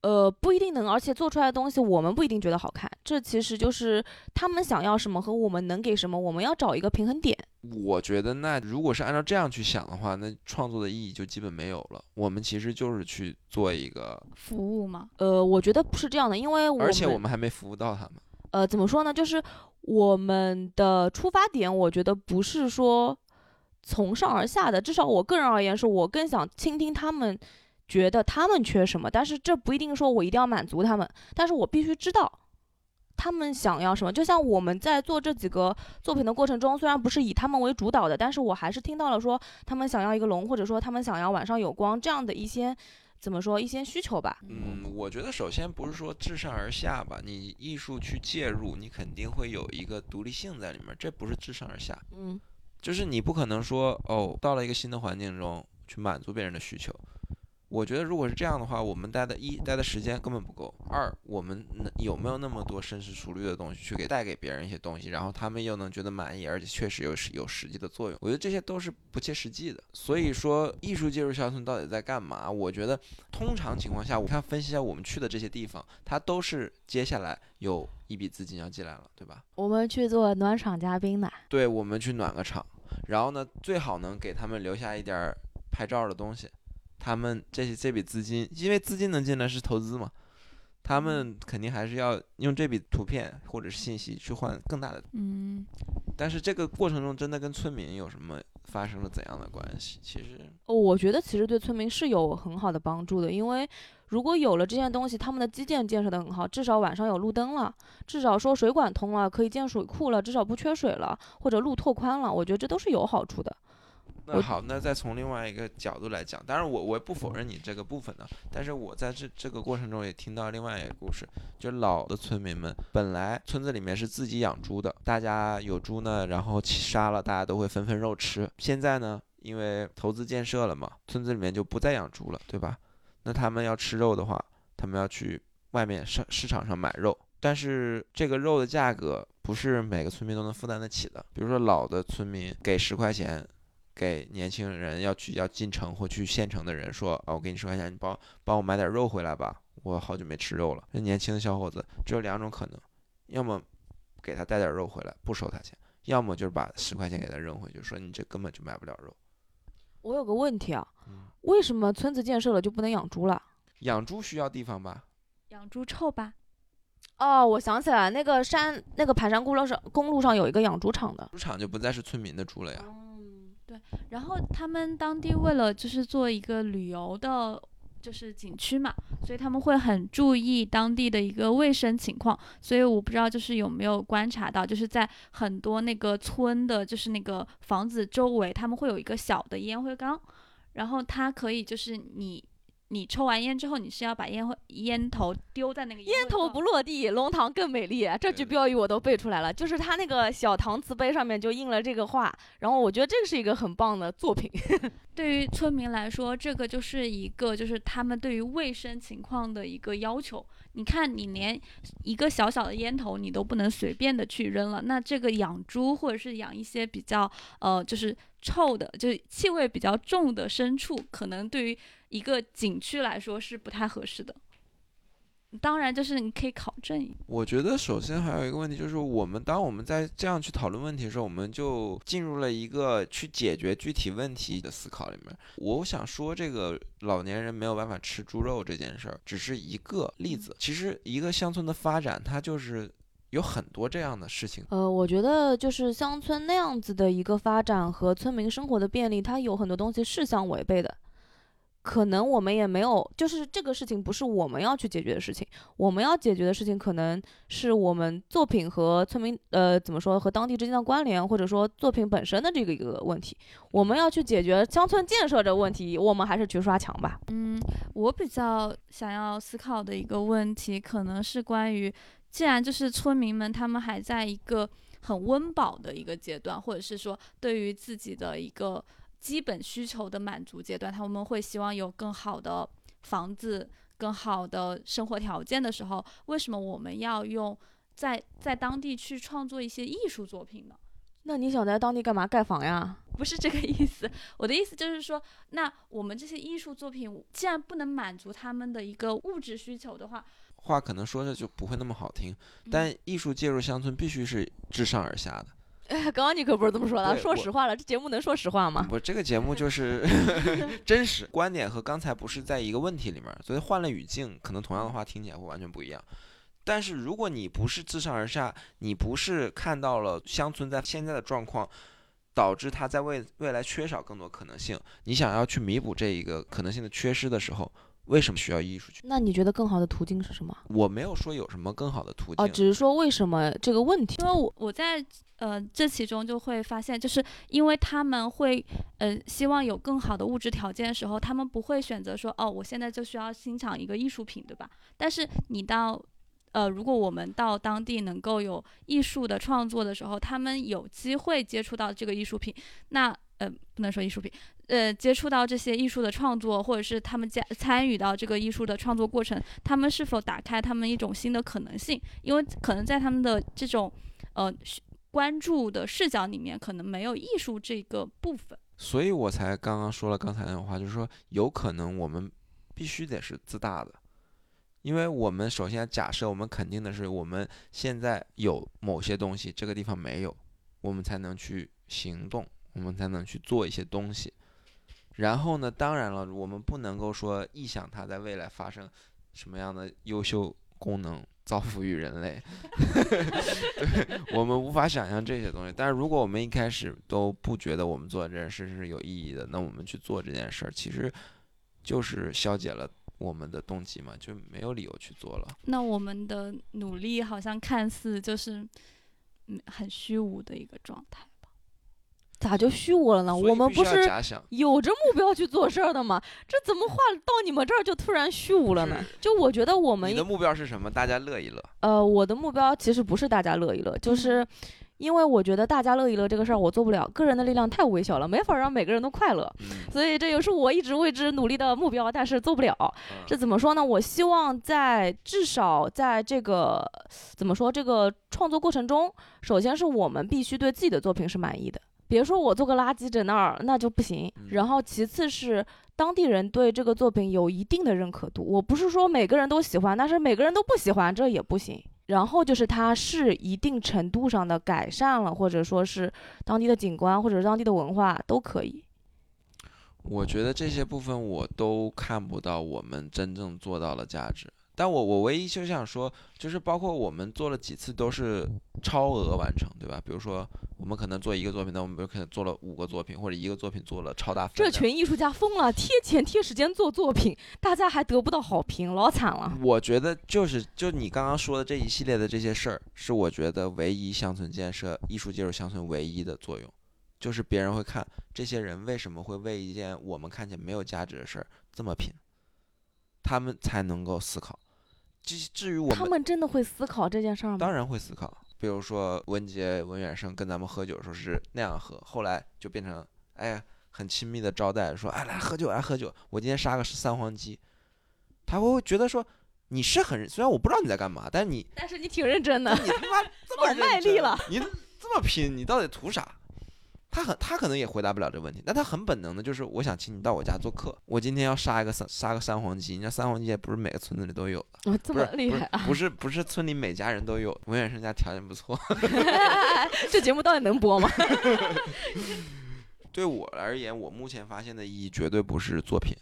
呃，不一定能，而且做出来的东西我们不一定觉得好看。这其实就是他们想要什么和我们能给什么，我们要找一个平衡点。我觉得那如果是按照这样去想的话，那创作的意义就基本没有了。我们其实就是去做一个服务嘛？呃，我觉得不是这样的，因为而且我们还没服务到他们。呃，怎么说呢？就是。我们的出发点，我觉得不是说从上而下的，至少我个人而言，是我更想倾听他们觉得他们缺什么。但是这不一定说我一定要满足他们，但是我必须知道他们想要什么。就像我们在做这几个作品的过程中，虽然不是以他们为主导的，但是我还是听到了说他们想要一个龙，或者说他们想要晚上有光这样的一些。怎么说一些需求吧？嗯，我觉得首先不是说自上而下吧，你艺术去介入，你肯定会有一个独立性在里面，这不是自上而下。嗯，就是你不可能说哦，到了一个新的环境中去满足别人的需求。我觉得，如果是这样的话，我们待的一待的时间根本不够。二，我们能有没有那么多深思熟虑的东西去给带给别人一些东西，然后他们又能觉得满意，而且确实有实有实际的作用？我觉得这些都是不切实际的。所以说，艺术介入乡村到底在干嘛？我觉得，通常情况下，我看分析一下我们去的这些地方，它都是接下来有一笔资金要进来了，对吧？我们去做暖场嘉宾的。对，我们去暖个场，然后呢，最好能给他们留下一点拍照的东西。他们这些这笔资金，因为资金能进来是投资嘛，他们肯定还是要用这笔图片或者是信息去换更大的。嗯，但是这个过程中真的跟村民有什么发生了怎样的关系？其实哦我觉得其实对村民是有很好的帮助的，因为如果有了这些东西，他们的基建建设的很好，至少晚上有路灯了，至少说水管通了，可以建水库了，至少不缺水了，或者路拓宽了，我觉得这都是有好处的。我那好，那再从另外一个角度来讲，当然我我也不否认你这个部分呢，但是我在这这个过程中也听到另外一个故事，就是老的村民们本来村子里面是自己养猪的，大家有猪呢，然后杀了，大家都会分分肉吃。现在呢，因为投资建设了嘛，村子里面就不再养猪了，对吧？那他们要吃肉的话，他们要去外面市市场上买肉，但是这个肉的价格不是每个村民都能负担得起的。比如说老的村民给十块钱，给年轻人要去要进城或去县城的人说啊，我给你十块钱，你帮帮我买点肉回来吧，我好久没吃肉了。那年轻的小伙子只有两种可能，要么给他带点肉回来不收他钱，要么就是把十块钱给他扔回去，说你这根本就买不了肉。我有个问题啊嗯，为什么村子建设了就不能养猪了？养猪需要地方吧？养猪臭吧？哦，我想起来，那个山那个盘山公路上公路上有一个养猪场的。猪场就不再是村民的猪了呀。对然后他们当地为了就是做一个旅游的，就是景区嘛，所以他们会很注意当地的一个卫生情况。所以我不知道就是有没有观察到，就是在很多那个村的，就是那个房子周围，他们会有一个小的烟灰缸，然后它可以就是你。你抽完烟之后，你是要把烟灰烟头丢在那个烟头不落地，龙塘更美丽。这句标语我都背出来了，就是他那个小搪瓷杯上面就印了这个话，然后我觉得这个是一个很棒的作品。对于村民来说，这个就是一个就是他们对于卫生情况的一个要求。你看，你连一个小小的烟头你都不能随便的去扔了，那这个养猪或者是养一些比较呃就是臭的，就是气味比较重的牲畜，可能对于一个景区来说是不太合适的。当然，就是你可以考证一我觉得首先还有一个问题就是，我们当我们在这样去讨论问题的时候，我们就进入了一个去解决具体问题的思考里面。我想说，这个老年人没有办法吃猪肉这件事儿，只是一个例子。其实，一个乡村的发展，它就是有很多这样的事情。呃，我觉得就是乡村那样子的一个发展和村民生活的便利，它有很多东西是相违背的。可能我们也没有，就是这个事情不是我们要去解决的事情，我们要解决的事情可能是我们作品和村民，呃，怎么说和当地之间的关联，或者说作品本身的这个一个问题，我们要去解决乡村建设这个问题，我们还是去刷墙吧。嗯，我比较想要思考的一个问题，可能是关于，既然就是村民们他们还在一个很温饱的一个阶段，或者是说对于自己的一个基本需求的满足阶段，他们会希望有更好的房子、更好的生活条件的时候，为什么我们要用在在当地去创作一些艺术作品呢？那你想在当地干嘛盖房呀？不是这个意思，我的意思就是说，那我们这些艺术作品既然不能满足他们的一个物质需求的话，话可能说着就不会那么好听，但艺术介入乡村必须是自上而下的。哎，刚刚你可不是这么说的，说实话了，这节目能说实话吗？不，这个节目就是 真实观点和刚才不是在一个问题里面，所以换了语境，可能同样的话听起来会完全不一样。但是如果你不是自上而下，你不是看到了乡村在现在的状况，导致他在未未来缺少更多可能性，你想要去弥补这一个可能性的缺失的时候，为什么需要艺术去？那你觉得更好的途径是什么？我没有说有什么更好的途径。哦，只是说为什么这个问题？因为我我在呃这其中就会发现，就是因为他们会呃希望有更好的物质条件的时候，他们不会选择说哦，我现在就需要欣赏一个艺术品，对吧？但是你到呃，如果我们到当地能够有艺术的创作的时候，他们有机会接触到这个艺术品，那呃不能说艺术品，呃接触到这些艺术的创作，或者是他们加参与到这个艺术的创作过程，他们是否打开他们一种新的可能性？因为可能在他们的这种呃关注的视角里面，可能没有艺术这个部分。所以我才刚刚说了刚才那种话，就是说有可能我们必须得是自大的，因为我们首先假设我们肯定的是我们现在有某些东西这个地方没有，我们才能去行动，我们才能去做一些东西。然后呢，当然了，我们不能够说臆想它在未来发生什么样的优秀功能造福于人类，对我们无法想象这些东西。但是如果我们一开始都不觉得我们做这件事是有意义的，那我们去做这件事儿，其实就是消解了我们的动机嘛，就没有理由去做了。那我们的努力好像看似就是嗯很虚无的一个状态。咋就虚无了呢？我们不是，有着目标去做事儿的吗？这怎么话到你们这儿就突然虚无了呢？就我觉得我们你的目标是什么？大家乐一乐。呃，我的目标其实不是大家乐一乐，就是因为我觉得大家乐一乐这个事儿我做不了，个人的力量太微小了，没法让每个人都快乐，嗯，所以这也是我一直为之努力的目标，但是做不了。这怎么说呢？我希望在至少在这个怎么说这个创作过程中，首先是我们必须对自己的作品是满意的。别说我做个垃圾在那儿，那就不行嗯。然后其次是当地人对这个作品有一定的认可度。我不是说每个人都喜欢，但是每个人都不喜欢，这也不行。然后就是它是一定程度上的改善了，或者说是当地的景观或者是当地的文化都可以。我觉得这些部分我都看不到我们真正做到了价值。但我我唯一就想说，就是包括我们做了几次都是超额完成，对吧？比如说我们可能做一个作品，那我们比如可能做了五个作品，或者一个作品做了超大分这。群艺术家疯了，贴钱贴时间做作品，大家还得不到好评，老惨了。我觉得就是就你刚刚说的这一系列的这些事儿，是我觉得唯一乡村建设、艺术介入乡村唯一的作用，就是别人会看这些人为什么会为一件我们看起来没有价值的事儿这么拼，他们才能够思考。至至于我们，他们真的会思考这件事儿吗？当然会思考。比如说文杰、文远生跟咱们喝酒的时候是那样喝，后来就变成哎呀很亲密的招待，说哎来喝酒来喝酒，我今天杀个三黄鸡，他会觉得说你是很虽然我不知道你在干嘛，但是你但是你挺认真的，你他妈这么卖力了，你这么拼，你到底图啥？他很他可能也回答不了这个问题，但他很本能的就是我想请你到我家做客，我今天要杀一个三杀个三黄鸡，你看三黄鸡也不是每个村子里都有的，哦，这不是么厉害啊！不是不是村里每家人都有，文远生家条件不错。这节目到底能播吗？对我而言，我目前发现的意义绝对不是作品，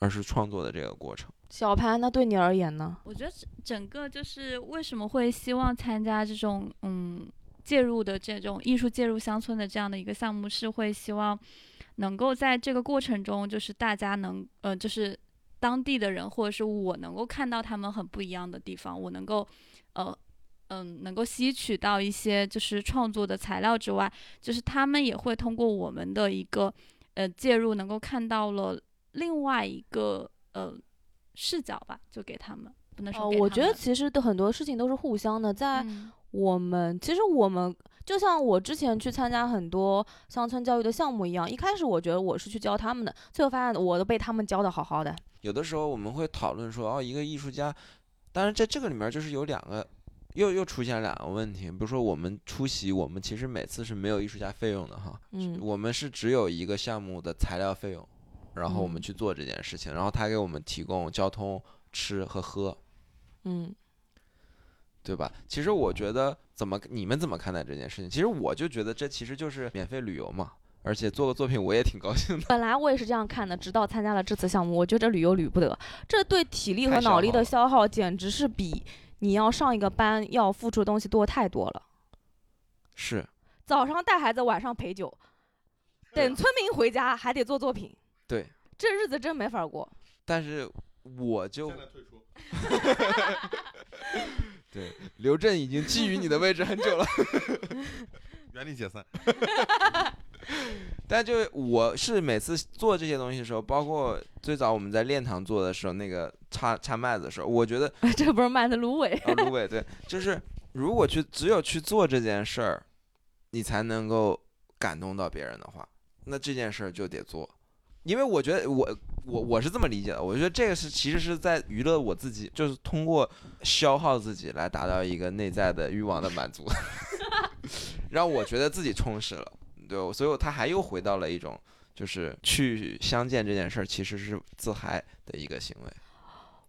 而是创作的这个过程。小潘，那对你而言呢？我觉得整整个就是为什么会希望参加这种嗯介入的这种艺术介入乡村的这样的一个项目，是会希望能够在这个过程中，就是大家能呃就是当地的人或者是我能够看到他们很不一样的地方，我能够呃。嗯，能够吸取到一些就是创作的材料之外，就是他们也会通过我们的一个呃介入，能够看到了另外一个呃视角吧，就给他们，不能说呃，给他们我觉得其实的很多事情都是互相的，在嗯我们其实我们就像我之前去参加很多乡村教育的项目一样，一开始我觉得我是去教他们的，最后发现我都被他们教的好好的。有的时候我们会讨论说，哦，一个艺术家，当然在这个里面就是有两个，又又出现两个问题，比如说我们出席，我们其实每次是没有艺术家费用的哈，嗯。我们是只有一个项目的材料费用，然后我们嗯。去做这件事情，然后他给我们提供交通、吃和喝，嗯，对吧？其实我觉得怎么你们怎么看待这件事情？其实我就觉得这其实就是免费旅游嘛，而且做个作品我也挺高兴的。本来我也是这样看的，直到参加了这次项目，我觉得旅游旅不得，这对体力和脑力的消耗简直是比你要上一个班要付出的东西多太多了。是，早上带孩子，晚上陪酒，等村民回家还得做作品，对，这日子真没法过。但是我就现在退出。对刘震已经觊觎你的位置很久了。原地解散。但就我是每次做这些东西的时候，包括最早我们在练堂做的时候，那个插插麦子的时候，我觉得 这不是麦的芦苇，啊，芦苇对，就是如果去只有去做这件事儿，你才能够感动到别人的话，那这件事儿就得做，因为我觉得我我我是这么理解的，我觉得这个是其实是在娱乐我自己，就是通过消耗自己来达到一个内在的欲望的满足，让我觉得自己充实了，对，所以他还又回到了一种就是去相见这件事儿其实是自嗨的一个行为。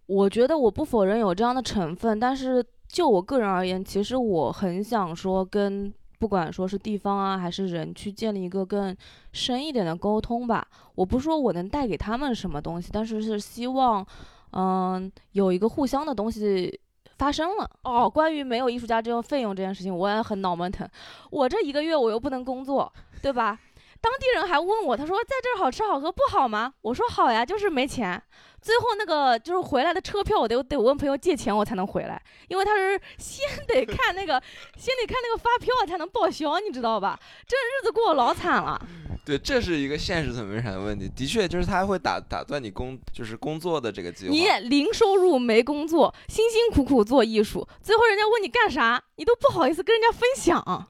我觉得我不否认有这样的成分，但是就我个人而言，其实我很想说跟不管说是地方啊还是人去建立一个更深一点的沟通吧。我不说我能带给他们什么东西，但是是希望，嗯、有一个互相的东西。发生了哦。关于没有艺术家这种费用这件事情，我也很脑门疼。我这一个月我又不能工作，对吧？当地人还问我，他说在这儿好吃好喝不好吗？我说好呀，就是没钱。最后那个就是回来的车票，我得得问朋友借钱我才能回来，因为他是先得看那个，先得看那个发票才能报销，你知道吧？这日子过得老惨了。对，这是一个现实层面上的问题。的确，就是他会打打断你工，就是工作的这个计划。你零收入没工作，辛辛苦苦做艺术，最后人家问你干啥，你都不好意思跟人家分享。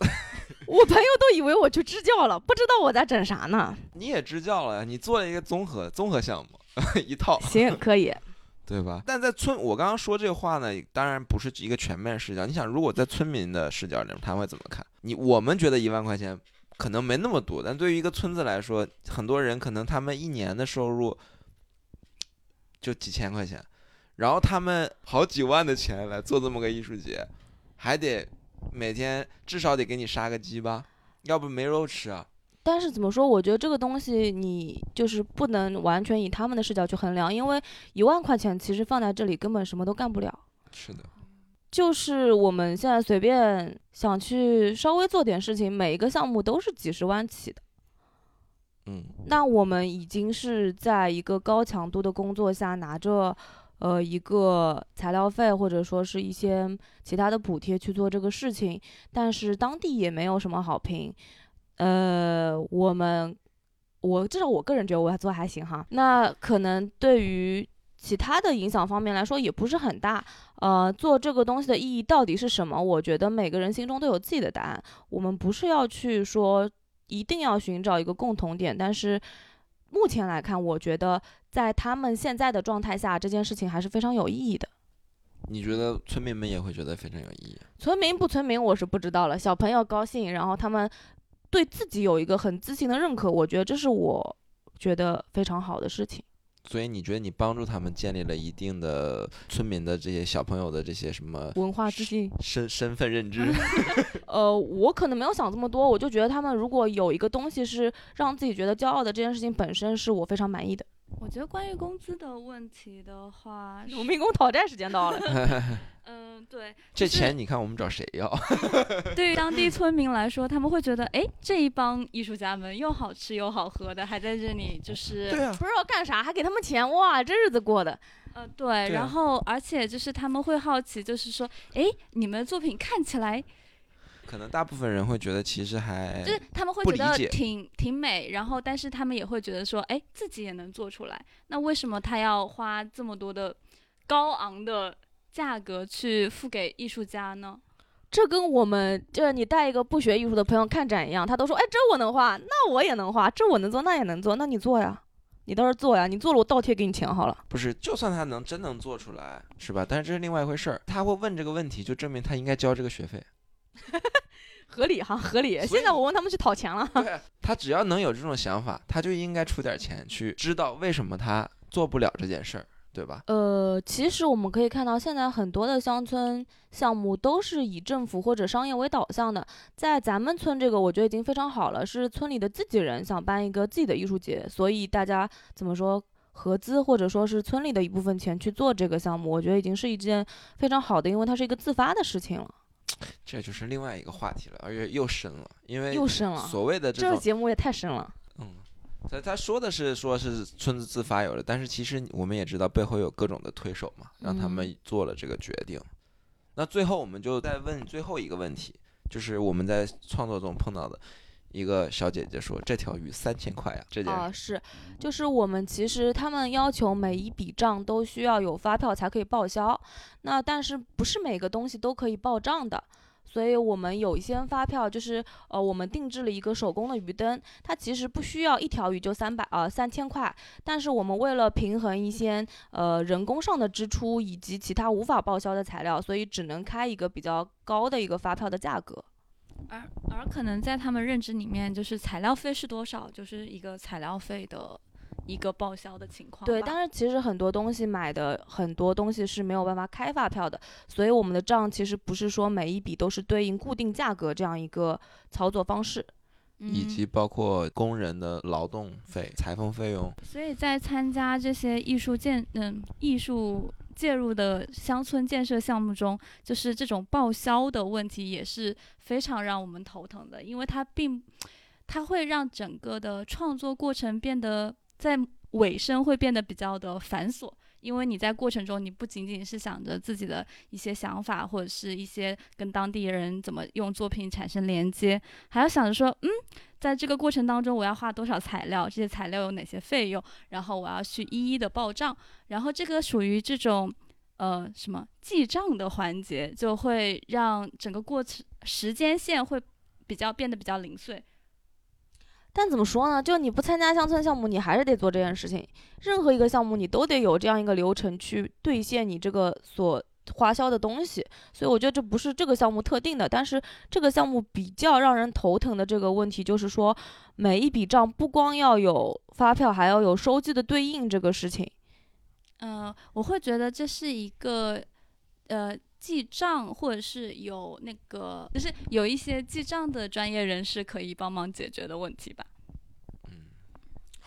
我朋友都以为我去支教了，不知道我在整啥呢。你也支教了呀？你做了一个综合综合项目。一套行可以，对吧？但在村，我刚刚说这个话呢，当然不是一个全面视角。你想，如果在村民的视角里面，他会怎么看你？我们觉得一万块钱可能没那么多，但对于一个村子来说，很多人可能他们一年的收入就几千块钱，然后他们好几万的钱来做这么个艺术节，还得每天至少得给你杀个鸡吧，要不没肉吃啊。但是怎么说？我觉得这个东西你就是不能完全以他们的视角去衡量，因为一万块钱其实放在这里根本什么都干不了。是的，就是我们现在随便想去稍微做点事情，每一个项目都是几十万起的。嗯，那我们已经是在一个高强度的工作下拿着呃一个材料费或者说是一些其他的补贴去做这个事情，但是当地也没有什么好评。呃，我们，我至少我个人觉得我还做还行哈。那可能对于其他的影响方面来说也不是很大。呃，做这个东西的意义到底是什么？我觉得每个人心中都有自己的答案。我们不是要去说一定要寻找一个共同点，但是目前来看，我觉得在他们现在的状态下，这件事情还是非常有意义的。你觉得村民们也会觉得非常有意义？村民不村民我是不知道了。小朋友高兴，然后他们。对自己有一个很自信的认可，我觉得这是我觉得非常好的事情。所以你觉得你帮助他们建立了一定的村民的这些小朋友的这些什么文化自信、身身份认知？呃，我可能没有想这么多，我就觉得他们如果有一个东西是让自己觉得骄傲的，这件事情本身是我非常满意的。我觉得关于工资的问题的话，农民工讨债时间到了。嗯，对，这钱你看我们找谁要？对于当地村民来说，他们会觉得，哎，这一帮艺术家们又好吃又好喝的，还在这里就是啊，不知道干啥，还给他们钱，哇，这日子过的。嗯，对，然后而且就是他们会好奇，就是说，哎，你们的作品看起来。可能大部分人会觉得其实还就是他们会觉得挺挺美，然后但是他们也会觉得说，哎，自己也能做出来，那为什么他要花这么多的高昂的价格去付给艺术家呢？这跟我们就是你带一个不学艺术的朋友看展一样，他都说，哎，这我能画，那我也能画，这我能做，那也能做，那你做呀，你倒是做呀，你做了我倒贴给你钱好了。不是，就算他能真能做出来，是吧？但是这是另外一回事儿，他会问这个问题，就证明他应该交这个学费。合理哈，合理。现在我问他们去讨钱了。对，他只要能有这种想法，他就应该出点钱去知道为什么他做不了这件事儿，对吧？呃，其实我们可以看到，现在很多的乡村项目都是以政府或者商业为导向的。在咱们村这个，我觉得已经非常好了，是村里的自己人想办一个自己的艺术节，所以大家怎么说合资或者说是村里的一部分钱去做这个项目，我觉得已经是一件非常好的，因为它是一个自发的事情了。这就是另外一个话题了，而且又深了，因为又深了。所谓的这个节目也太深了。嗯，他他说的是说是村子自发有的，但是其实我们也知道背后有各种的推手嘛，让他们做了这个决定。那最后我们就再问最后一个问题，就是我们在创作中碰到的。一个小姐姐说：“这条鱼三千块呀！”这件啊是，就是我们其实他们要求每一笔账都需要有发票才可以报销，那但是不是每个东西都可以报账的，所以我们有一些发票就是呃我们定制了一个手工的鱼灯，它其实不需要一条鱼就三百啊三千块，但是我们为了平衡一些呃人工上的支出以及其他无法报销的材料，所以只能开一个比较高的一个发票的价格。而而可能在他们认知里面，就是材料费是多少，就是一个材料费的一个报销的情况。对，但是其实很多东西买的很多东西是没有办法开发票的，所以我们的账其实不是说每一笔都是对应固定价格这样一个操作方式，以及包括工人的劳动费、裁缝费用。所以在参加这些艺术建嗯艺术介入的乡村建设项目中，就是这种报销的问题也是非常让我们头疼的，因为它并它会让整个的创作过程变得在尾声会变得比较的繁琐。因为你在过程中，你不仅仅是想着自己的一些想法，或者是一些跟当地人怎么用作品产生连接，还要想着说，嗯，在这个过程当中，我要花多少材料，这些材料有哪些费用，然后我要去一一的报账，然后这个属于这种，呃，什么记账的环节，就会让整个过程时间线会比较变得比较零碎。但怎么说呢？就你不参加乡村项目，你还是得做这件事情。任何一个项目，你都得有这样一个流程去兑现你这个所花销的东西。所以我觉得这不是这个项目特定的，但是这个项目比较让人头疼的这个问题，就是说每一笔账不光要有发票，还要有收据的对应这个事情。嗯，我会觉得这是一个，呃。记账，或者是有那个，就是有一些记账的专业人士可以帮忙解决的问题吧。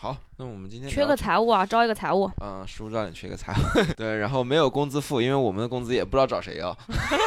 嗯，好，那我们今天缺个财务啊，招一个财务。嗯，叔让你缺个财务。对，然后没有工资付，因为我们的工资也不知道找谁要。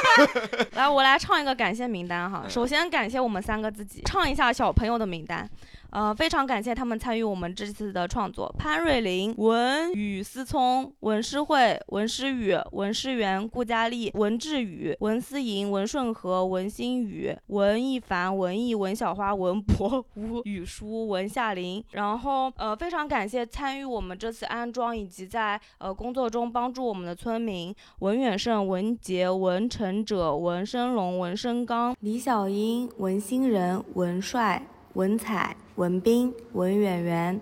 来，我来唱一个感谢名单哈。首先感谢我们三个自己，唱一下小朋友的名单。呃，非常感谢他们参与我们这次的创作：潘瑞林、文宇思聪、文诗慧、文诗雨、文诗源、顾佳丽、文志宇、文思莹、文顺和、文新宇、文艺凡、文艺、文小花、文博、吴雨舒、文夏林。然后，呃，非常感谢参与我们这次安装以及在呃工作中帮助我们的村民：文远胜、文杰、文成者、文生龙、文生刚、李小英、文新仁、文帅。文采、文斌、文远元、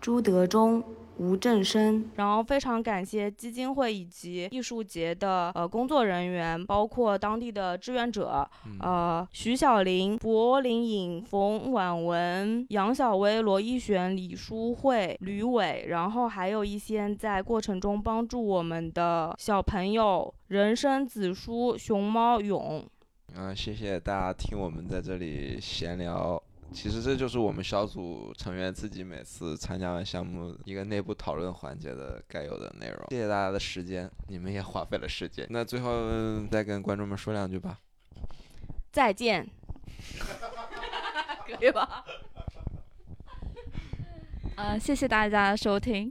朱德忠、吴正生，然后非常感谢基金会以及艺术节的呃工作人员，包括当地的志愿者，呃徐小林、柏林影、冯婉文、杨小薇、罗一璇、李淑慧、吕伟，然后还有一些在过程中帮助我们的小朋友，人生子书、熊猫勇。嗯，谢谢大家听我们在这里闲聊。其实这就是我们小组成员自己每次参加完项目一个内部讨论环节的该有的内容。谢谢大家的时间，你们也花费了时间。那最后再跟观众们说两句吧。再见。可以吧？呃，谢谢大家收听。